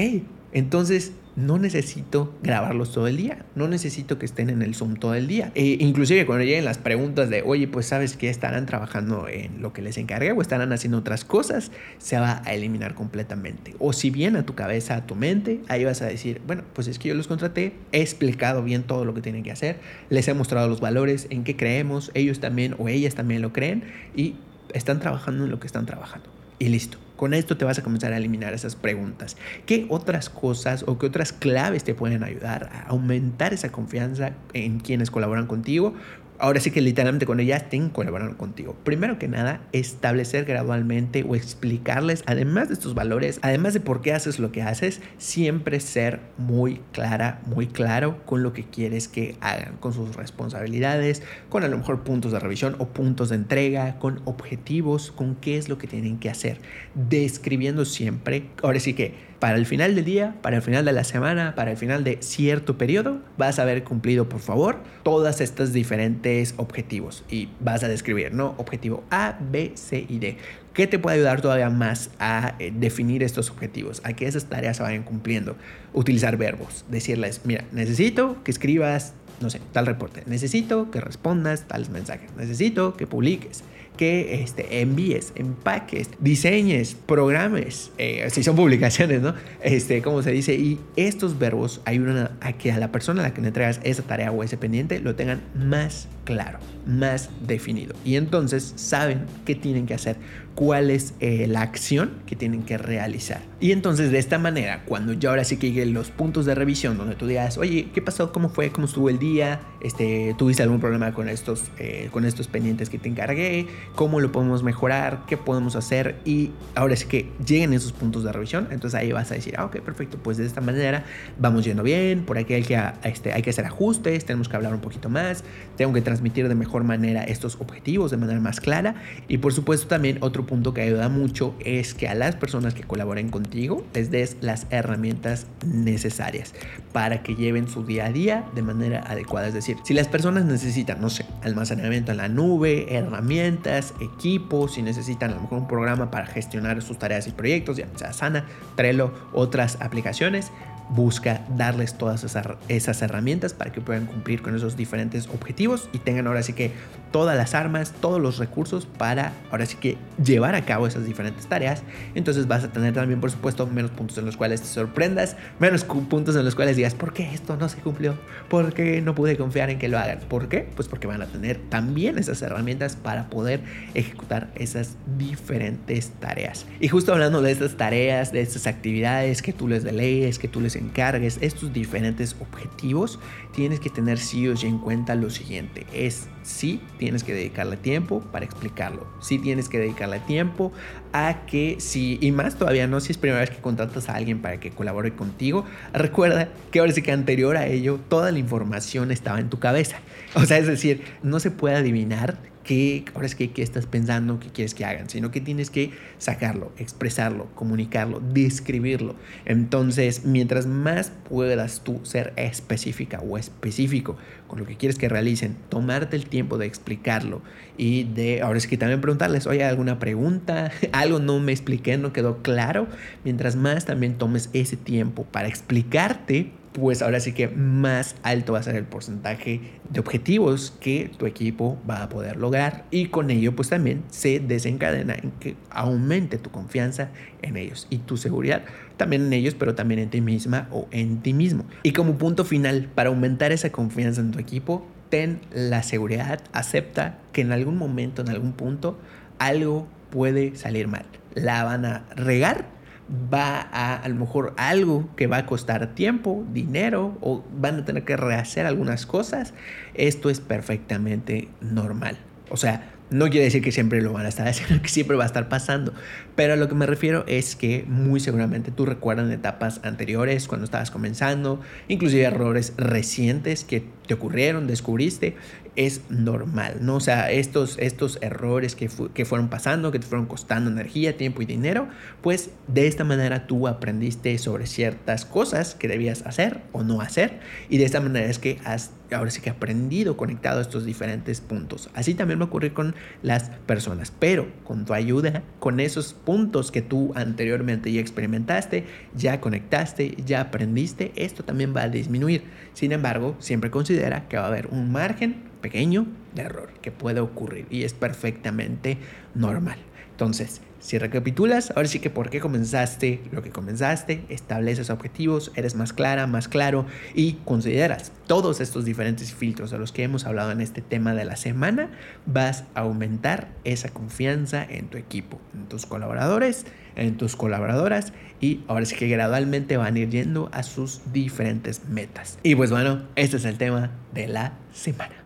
A: entonces no necesito grabarlos todo el día, no necesito que estén en el Zoom todo el día. E inclusive cuando lleguen las preguntas de, oye, pues sabes que estarán trabajando en lo que les encargué o estarán haciendo otras cosas, se va a eliminar completamente. O si bien a tu cabeza, a tu mente, ahí vas a decir, bueno, pues es que yo los contraté, he explicado bien todo lo que tienen que hacer, les he mostrado los valores, en qué creemos, ellos también o ellas también lo creen y están trabajando en lo que están trabajando. Y listo. Con esto te vas a comenzar a eliminar esas preguntas. ¿Qué otras cosas o qué otras claves te pueden ayudar a aumentar esa confianza en quienes colaboran contigo ahora sí que literalmente cuando ya estén colaborando contigo. Primero que nada, establecer gradualmente o explicarles, además de estos valores, además de por qué haces lo que haces, siempre ser muy clara, muy claro con lo que quieres que hagan, con sus responsabilidades, con a lo mejor puntos de revisión o puntos de entrega, con objetivos, con qué es lo que tienen que hacer, describiendo siempre, ahora sí que para el final del día, para el final de la semana, para el final de cierto periodo, vas a haber cumplido, por favor, todas estas diferentes objetivos y vas a describir, ¿no? Objetivo A, B, C y D. ¿Qué te puede ayudar todavía más a eh, definir estos objetivos? A que esas tareas se vayan cumpliendo. Utilizar verbos. Decirles, mira, necesito que escribas, no sé, tal reporte. Necesito que respondas tales mensajes. Necesito que publiques que este, envíes, empaques, diseñes, programes, eh, si son publicaciones, ¿no? Este, como se dice, y estos verbos ayudan a, que a la persona a la que le entregas esa tarea o ese pendiente lo tengan más claro, más definido. Y entonces saben qué tienen que hacer, cuál es eh, la acción que tienen que realizar. Y entonces de esta manera, cuando ya ahora sí que lleguen los puntos de revisión donde tú digas, oye, ¿qué pasó? ¿Cómo fue? ¿Cómo estuvo el día? Este, ¿Tuviste algún problema con estos, eh, con estos pendientes que te encargué? ¿Cómo lo podemos mejorar? ¿Qué podemos hacer? Y ahora sí que lleguen esos puntos de revisión, entonces ahí vas a decir, ah, ok, perfecto, pues de esta manera vamos yendo bien, por aquí hay que, este, hay que hacer ajustes, tenemos que hablar un poquito más, tengo que transmitir de mejor manera estos objetivos de manera más clara. Y por supuesto también otro punto que ayuda mucho es que a las personas que colaboren contigo les des las herramientas necesarias para que lleven su día a día de manera adecuada. Es decir, si las personas necesitan, no sé, almacenamiento en la nube, herramientas, equipos, si necesitan a lo mejor un programa para gestionar sus tareas y proyectos, ya sea Sana, Trello, otras aplicaciones, busca darles todas esas, herramientas para que puedan cumplir con esos diferentes objetivos y tengan ahora sí que todas las armas, todos los recursos para ahora sí que llevar a cabo esas diferentes tareas. Entonces vas a tener también, por supuesto, menos puntos en los cuales te sorprendas, menos puntos en los cuales digas, ¿por qué esto no se cumplió? ¿Por qué no pude confiar en que lo hagan? ¿Por qué? Pues porque van a tener también esas herramientas para poder ejecutar esas diferentes tareas. Y justo hablando de estas tareas, de estas actividades que tú les delegues, que tú les encargues, estos diferentes objetivos, tienes que tener sí o sí en cuenta lo siguiente. Es sí tienes que dedicarle tiempo para explicarlo. Sí tienes que dedicarle tiempo a que si, y más todavía no, si es primera vez que contratas a alguien para que colabore contigo, recuerda que ahora sí que anterior a ello, toda la información estaba en tu cabeza. O sea, es decir, no se puede adivinar qué, ahora es que qué estás pensando, qué quieres que hagan, sino que tienes que sacarlo, expresarlo, comunicarlo, describirlo. Entonces, mientras más puedas tú ser específica o específico con lo que quieres que realicen, tomarte el tiempo de explicarlo y de, ahora es que también preguntarles, oye, ¿alguna pregunta? ¿Algo no me expliqué, no quedó claro? Mientras más también tomes ese tiempo para explicarte, pues ahora sí que más alto va a ser el porcentaje de objetivos que tu equipo va a poder lograr y con ello pues también se desencadena en que aumente tu confianza en ellos y tu seguridad también en ellos pero también en ti misma o en ti mismo. Y como punto final, para aumentar esa confianza en tu equipo, ten la seguridad, acepta que en algún momento, en algún punto, algo puede salir mal. La van a regar va a a lo mejor algo que va a costar tiempo, dinero o van a tener que rehacer algunas cosas, esto es perfectamente normal. O sea, no quiere decir que siempre lo van a estar haciendo, que siempre va a estar pasando. Pero a lo que me refiero es que muy seguramente tú recuerdas etapas anteriores, cuando estabas comenzando, inclusive errores recientes que te ocurrieron, descubriste, es normal, ¿no? O sea, estos, estos errores que, que fueron pasando, que te fueron costando energía, tiempo y dinero, pues de esta manera tú aprendiste sobre ciertas cosas que debías hacer o no hacer. Y de esta manera es que has ahora sí que aprendido conectado a estos diferentes puntos. Así también va a ocurrir con las personas, pero con tu ayuda, con esos puntos que tú anteriormente ya experimentaste, ya conectaste, ya aprendiste, esto también va a disminuir. Sin embargo, siempre considera que va a haber un margen pequeño de error que puede ocurrir y es perfectamente normal. Entonces, si recapitulas, ahora sí que por qué comenzaste lo que comenzaste, estableces objetivos, eres más clara, más claro y consideras todos estos diferentes filtros de los que hemos hablado en este tema de la semana, vas a aumentar esa confianza en tu equipo, en tus colaboradores, en tus colaboradoras y ahora sí que gradualmente van a ir yendo a sus diferentes metas. Y pues bueno, este es el tema de la semana.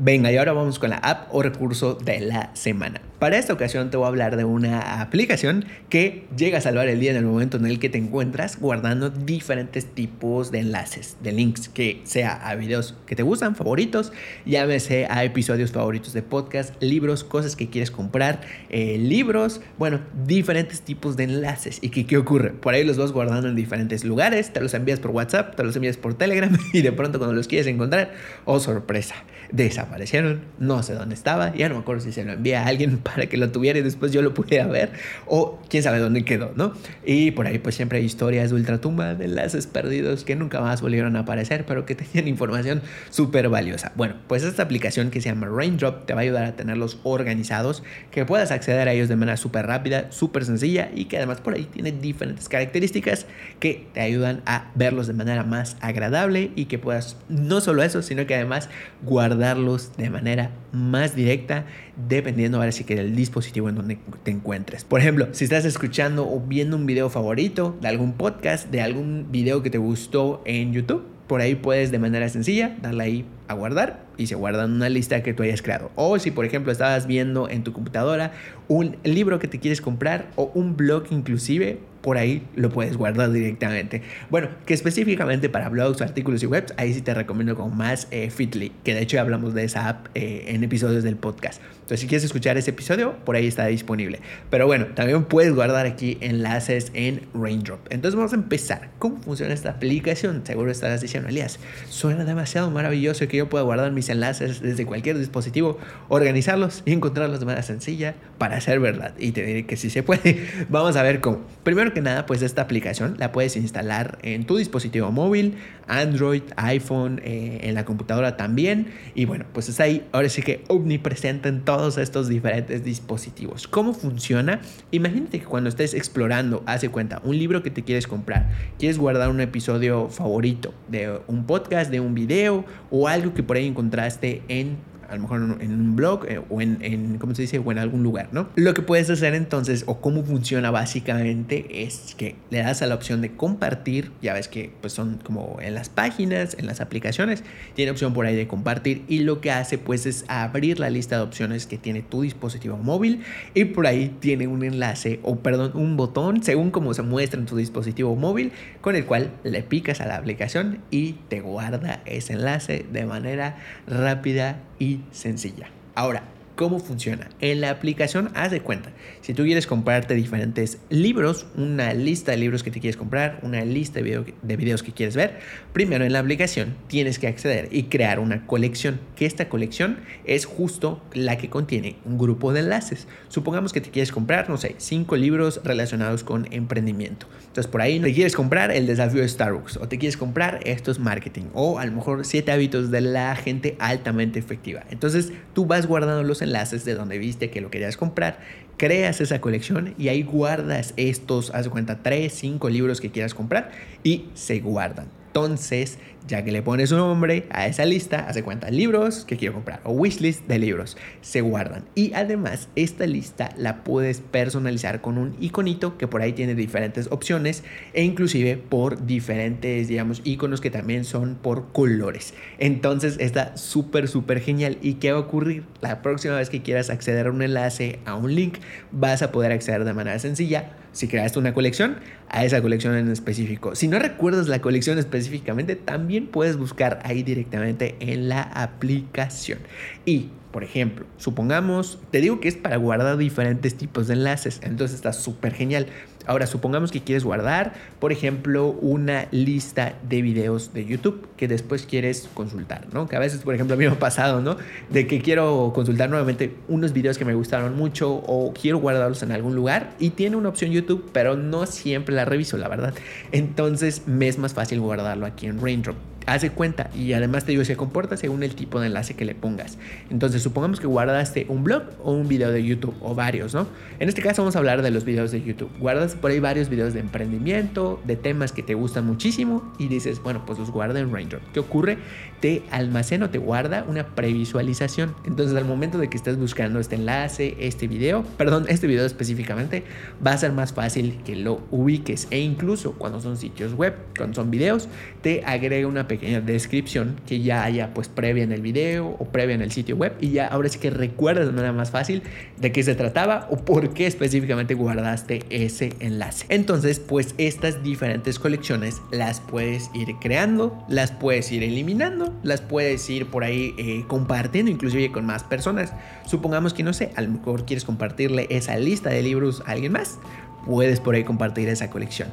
A: Venga, y ahora vamos con la app o recurso de la semana. Para esta ocasión te voy a hablar de una aplicación que llega a salvar el día en el momento en el que te encuentras guardando diferentes tipos de enlaces, de links, que sea a videos que te gustan, favoritos, llámese a episodios favoritos de podcast, libros, cosas que quieres comprar, eh, libros, bueno, diferentes tipos de enlaces. ¿Y que, qué ocurre? Por ahí los vas guardando en diferentes lugares, te los envías por WhatsApp, te los envías por Telegram y de pronto cuando los quieres encontrar, oh sorpresa, desaparecieron, no sé dónde estaba, ya no me acuerdo si se lo envía a alguien para que lo tuviera y después yo lo pudiera ver o quién sabe dónde quedó, ¿no? Y por ahí pues siempre hay historias de ultratumba, de enlaces perdidos que nunca más volvieron a aparecer, pero que tenían información súper valiosa. Bueno, pues esta aplicación que se llama Raindrop te va a ayudar a tenerlos organizados, que puedas acceder a ellos de manera súper rápida, súper sencilla y que además por ahí tiene diferentes características que te ayudan a verlos de manera más agradable y que puedas no solo eso, sino que además guardarlos de manera más directa dependiendo ahora sí que del dispositivo en donde te encuentres. Por ejemplo, si estás escuchando o viendo un video favorito de algún podcast, de algún video que te gustó en YouTube, por ahí puedes de manera sencilla darle ahí a guardar y se guarda en una lista que tú hayas creado. O si por ejemplo estabas viendo en tu computadora un libro que te quieres comprar o un blog inclusive, por ahí lo puedes guardar directamente. Bueno, que específicamente para blogs, artículos y webs, ahí sí te recomiendo con más eh, Fitly, que de hecho ya hablamos de esa app eh, en episodios del podcast. Entonces, si quieres escuchar ese episodio, por ahí está disponible. Pero bueno, también puedes guardar aquí enlaces en Raindrop. Entonces, vamos a empezar. ¿Cómo funciona esta aplicación? Seguro estarás diciendo, Elías, suena demasiado maravilloso que yo pueda guardar mis enlaces desde cualquier dispositivo, organizarlos y encontrarlos de manera sencilla para hacer verdad. Y te diré que sí se puede. Vamos a ver cómo. Primero que nada, pues esta aplicación la puedes instalar en tu dispositivo móvil, Android, iPhone, eh, en la computadora también. Y bueno, pues es ahí, ahora sí que omnipresente en todos estos diferentes dispositivos. ¿Cómo funciona? Imagínate que cuando estés explorando, hace cuenta, un libro que te quieres comprar, quieres guardar un episodio favorito de un podcast, de un video o algo que por ahí encontraste en a lo mejor en un blog eh, o en, en, ¿cómo se dice? O en algún lugar, ¿no? Lo que puedes hacer entonces, o cómo funciona básicamente, es que le das a la opción de compartir, ya ves que pues son como en las páginas, en las aplicaciones, tiene opción por ahí de compartir y lo que hace pues es abrir la lista de opciones que tiene tu dispositivo móvil y por ahí tiene un enlace o perdón, un botón según como se muestra en tu dispositivo móvil con el cual le picas a la aplicación y te guarda ese enlace de manera rápida y sencilla. Ahora, ¿Cómo funciona? En la aplicación, haz de cuenta, si tú quieres comprarte diferentes libros, una lista de libros que te quieres comprar, una lista de, de videos que quieres ver, primero en la aplicación tienes que acceder y crear una colección, que esta colección es justo la que contiene un grupo de enlaces. Supongamos que te quieres comprar, no sé, cinco libros relacionados con emprendimiento. Entonces por ahí te quieres comprar el desafío de Starbucks o te quieres comprar estos marketing o a lo mejor siete hábitos de la gente altamente efectiva. Entonces tú vas guardando los enlaces de donde viste que lo querías comprar, creas esa colección y ahí guardas estos, haz cuenta, 3, 5 libros que quieras comprar y se guardan. Entonces, ya que le pones un nombre a esa lista, hace cuenta libros que quiero comprar o wishlist de libros, se guardan. Y además, esta lista la puedes personalizar con un iconito que por ahí tiene diferentes opciones e inclusive por diferentes, digamos, iconos que también son por colores. Entonces, está súper, súper genial. ¿Y qué va a ocurrir? La próxima vez que quieras acceder a un enlace, a un link, vas a poder acceder de manera sencilla si creaste una colección, a esa colección en específico. Si no recuerdas la colección específicamente, también puedes buscar ahí directamente en la aplicación. Y por ejemplo, supongamos, te digo que es para guardar diferentes tipos de enlaces, entonces está súper genial. Ahora, supongamos que quieres guardar, por ejemplo, una lista de videos de YouTube que después quieres consultar, ¿no? Que a veces, por ejemplo, a mí me ha pasado, ¿no? De que quiero consultar nuevamente unos videos que me gustaron mucho o quiero guardarlos en algún lugar y tiene una opción YouTube, pero no siempre la reviso, la verdad. Entonces, me es más fácil guardarlo aquí en Raindrop hace cuenta y además te digo, se comporta según el tipo de enlace que le pongas. Entonces, supongamos que guardaste un blog o un video de YouTube o varios, ¿no? En este caso vamos a hablar de los videos de YouTube. Guardas por ahí varios videos de emprendimiento, de temas que te gustan muchísimo y dices, bueno, pues los guarda en Raindrop. ¿Qué ocurre? Te almacena o te guarda una previsualización. Entonces, al momento de que estés buscando este enlace, este video, perdón, este video específicamente, va a ser más fácil que lo ubiques e incluso cuando son sitios web, cuando son videos, te agrega una pequeña pequeña descripción que ya haya pues previa en el video o previa en el sitio web y ya ahora sí que recuerdas de manera más fácil de qué se trataba o por qué específicamente guardaste ese enlace. Entonces pues estas diferentes colecciones las puedes ir creando, las puedes ir eliminando, las puedes ir por ahí eh, compartiendo inclusive con más personas. Supongamos que no sé, a lo mejor quieres compartirle esa lista de libros a alguien más puedes por ahí compartir esa colección.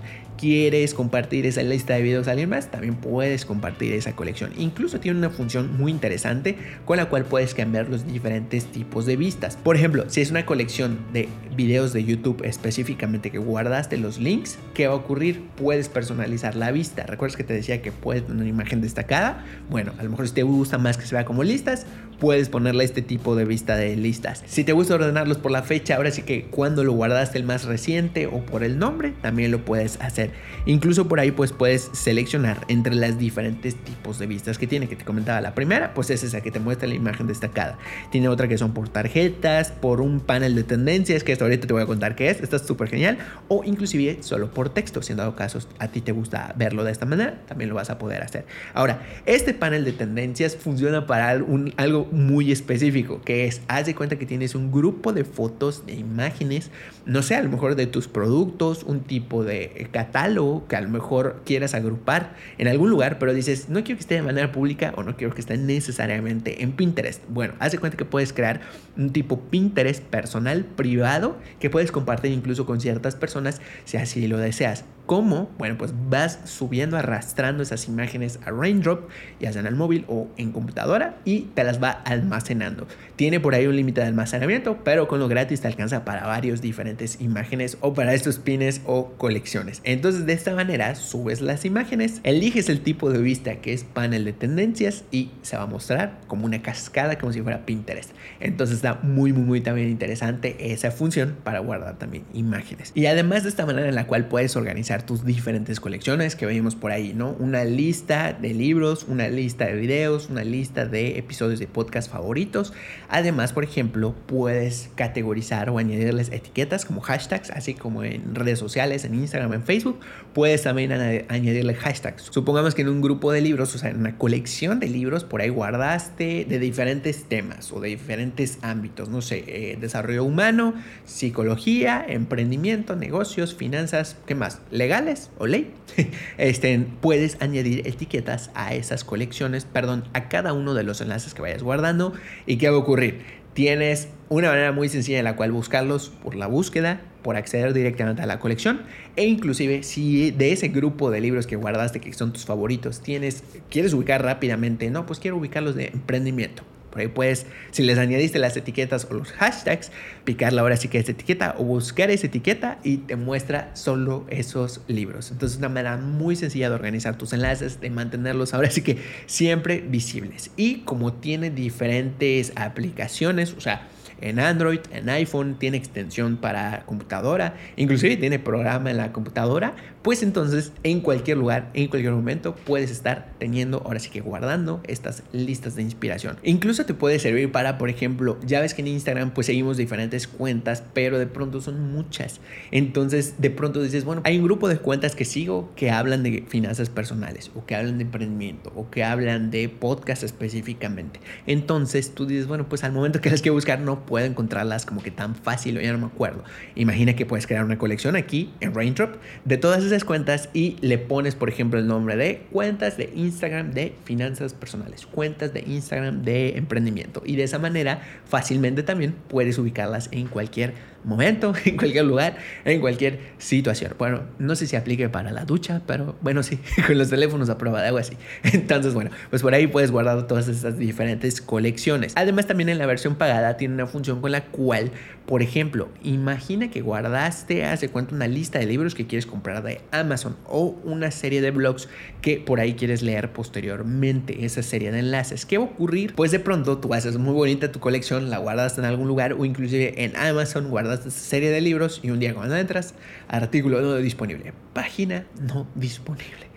A: ¿Quieres compartir esa lista de videos a alguien más? También puedes compartir esa colección. Incluso tiene una función muy interesante con la cual puedes cambiar los diferentes tipos de vistas. Por ejemplo, si es una colección de videos de YouTube específicamente que guardaste los links, ¿qué va a ocurrir? Puedes personalizar la vista. ¿Recuerdas que te decía que puedes tener una imagen destacada? Bueno, a lo mejor si te gusta más que se vea como listas, puedes ponerle este tipo de vista de listas. Si te gusta ordenarlos por la fecha, ahora sí que cuando lo guardaste el más reciente o por el nombre, también lo puedes hacer Incluso por ahí pues puedes seleccionar entre las diferentes tipos de vistas que tiene, que te comentaba. La primera pues es esa que te muestra la imagen destacada. Tiene otra que son por tarjetas, por un panel de tendencias, que esto ahorita te voy a contar qué es. Está súper genial. O inclusive solo por texto. Si en dado caso a ti te gusta verlo de esta manera, también lo vas a poder hacer. Ahora, este panel de tendencias funciona para algo muy específico, que es, haz de cuenta que tienes un grupo de fotos, de imágenes, no sé, a lo mejor de tus productos, un tipo de catálogo que a lo mejor quieras agrupar en algún lugar, pero dices, no quiero que esté de manera pública o no quiero que esté necesariamente en Pinterest. Bueno, haz de cuenta que puedes crear un tipo Pinterest personal, privado, que puedes compartir incluso con ciertas personas si así lo deseas. ¿Cómo? Bueno, pues vas subiendo, arrastrando esas imágenes a Raindrop, ya sea en el móvil o en computadora, y te las va almacenando. Tiene por ahí un límite de almacenamiento, pero con lo gratis te alcanza para varios diferentes imágenes o para estos pines o colecciones. Entonces, de esta manera subes las imágenes, eliges el tipo de vista que es panel de tendencias y se va a mostrar como una cascada, como si fuera Pinterest. Entonces, está muy, muy, muy también interesante esa función para guardar también imágenes. Y además de esta manera en la cual puedes organizar tus diferentes colecciones que vemos por ahí, ¿no? Una lista de libros, una lista de videos, una lista de episodios de podcast favoritos. Además, por ejemplo, puedes categorizar o añadirles etiquetas como hashtags, así como en redes sociales, en Instagram, en Facebook. Puedes también añadirle hashtags. Supongamos que en un grupo de libros, o sea, en una colección de libros, por ahí guardaste de diferentes temas o de diferentes ámbitos, no sé, eh, desarrollo humano, psicología, emprendimiento, negocios, finanzas, ¿qué más? ¿Legales o ley? este, puedes añadir etiquetas a esas colecciones, perdón, a cada uno de los enlaces que vayas guardando. ¿Y qué va a ocurrir? Tienes una manera muy sencilla en la cual buscarlos por la búsqueda, por acceder directamente a la colección e inclusive si de ese grupo de libros que guardaste que son tus favoritos tienes quieres ubicar rápidamente, no, pues quiero ubicarlos de emprendimiento. Por ahí puedes, si les añadiste las etiquetas o los hashtags, picarla ahora sí que es etiqueta o buscar esa etiqueta y te muestra solo esos libros. Entonces, es una manera muy sencilla de organizar tus enlaces, de mantenerlos ahora sí que siempre visibles. Y como tiene diferentes aplicaciones, o sea, en Android, en iPhone, tiene extensión para computadora, inclusive tiene programa en la computadora, pues entonces en cualquier lugar, en cualquier momento puedes estar teniendo, ahora sí que guardando estas listas de inspiración. Incluso te puede servir para, por ejemplo, ya ves que en Instagram pues seguimos diferentes cuentas, pero de pronto son muchas. Entonces de pronto dices, bueno, hay un grupo de cuentas que sigo que hablan de finanzas personales o que hablan de emprendimiento o que hablan de podcast específicamente. Entonces tú dices, bueno, pues al momento que las que buscar no puedo encontrarlas como que tan fácil o ya no me acuerdo. Imagina que puedes crear una colección aquí en Raindrop de todas esas cuentas y le pones, por ejemplo, el nombre de cuentas de Instagram de finanzas personales, cuentas de Instagram de emprendimiento. Y de esa manera fácilmente también puedes ubicarlas en cualquier momento, en cualquier lugar, en cualquier situación. Bueno, no sé si aplique para la ducha, pero bueno, sí, con los teléfonos a prueba de agua, sí. Entonces, bueno, pues por ahí puedes guardar todas estas diferentes colecciones. Además, también en la versión pagada tiene una función con la cual, por ejemplo, imagina que guardaste hace cuánto una lista de libros que quieres comprar de Amazon o una serie de blogs que por ahí quieres leer posteriormente, esa serie de enlaces. ¿Qué va a ocurrir? Pues de pronto tú haces muy bonita tu colección, la guardas en algún lugar o inclusive en Amazon guardas esta serie de libros y un día cuando entras, artículo no disponible, página no disponible.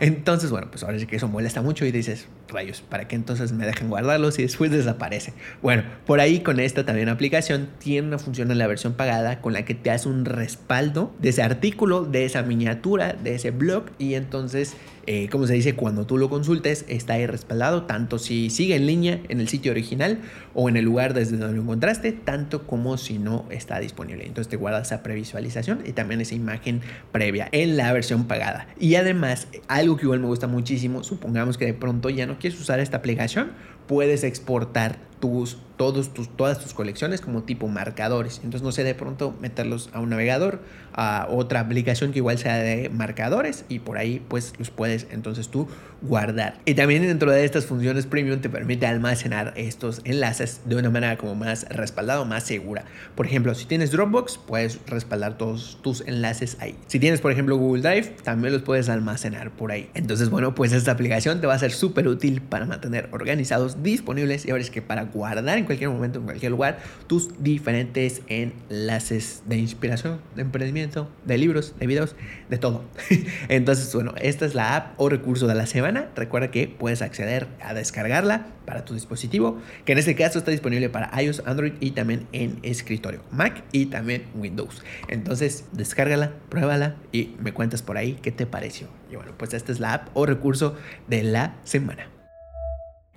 A: Entonces, bueno, pues ahora sí que eso molesta mucho y dices, rayos, ¿para qué entonces me dejan guardarlos y después desaparece? Bueno, por ahí con esta también aplicación tiene una función en la versión pagada con la que te hace un respaldo de ese artículo, de esa miniatura, de ese blog y entonces eh, como se dice, cuando tú lo consultes, está ahí respaldado, tanto si sigue en línea en el sitio original o en el lugar desde donde lo encontraste, tanto como si no está disponible. Entonces te guarda esa previsualización y también esa imagen previa en la versión pagada. Y además, algo que igual me gusta muchísimo, supongamos que de pronto ya no quieres usar esta aplicación, puedes exportar tus, todos tus, todas tus colecciones como tipo marcadores. Entonces, no sé, de pronto meterlos a un navegador, a otra aplicación que igual sea de marcadores y por ahí pues los puedes entonces tú guardar. Y también dentro de estas funciones premium te permite almacenar estos enlaces de una manera como más respaldada o más segura. Por ejemplo, si tienes Dropbox, puedes respaldar todos tus enlaces ahí. Si tienes, por ejemplo, Google Drive, también los puedes almacenar por ahí. Entonces, bueno, pues esta aplicación te va a ser súper útil para mantener organizados, disponibles y ahora es que para guardar en cualquier momento, en cualquier lugar, tus diferentes enlaces de inspiración, de emprendimiento, de libros, de videos, de todo. Entonces, bueno, esta es la app o recurso de la semana. Recuerda que puedes acceder a descargarla para tu dispositivo, que en este caso está disponible para iOS, Android y también en escritorio, Mac y también Windows. Entonces, descárgala, pruébala y me cuentas por ahí qué te pareció. Y bueno, pues esta es la app o recurso de la semana.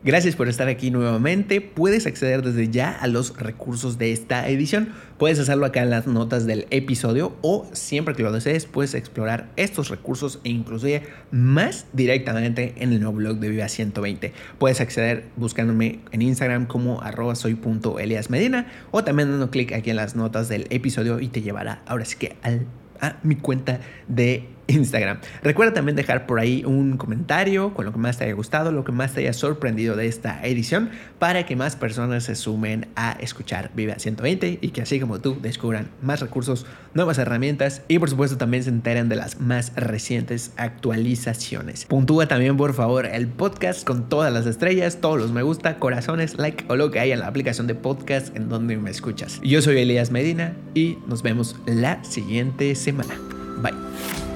A: Gracias por estar aquí nuevamente. Puedes acceder desde ya a los recursos de esta edición. Puedes hacerlo acá en las notas del episodio o siempre que lo desees puedes explorar estos recursos e inclusive más directamente en el nuevo blog de Viva 120. Puedes acceder buscándome en Instagram como arroba soy.eliasmedina o también dando clic aquí en las notas del episodio y te llevará ahora sí que a mi cuenta de Instagram. Recuerda también dejar por ahí un comentario con lo que más te haya gustado, lo que más te haya sorprendido de esta edición, para que más personas se sumen a escuchar Viva 120 y que así como tú descubran más recursos, nuevas herramientas y por supuesto también se enteren de las más recientes actualizaciones. Puntúa también por favor el podcast con todas las estrellas, todos los me gusta, corazones, like o lo que haya en la aplicación de podcast en donde me escuchas. Yo soy Elías Medina y nos vemos la siguiente semana. Bye.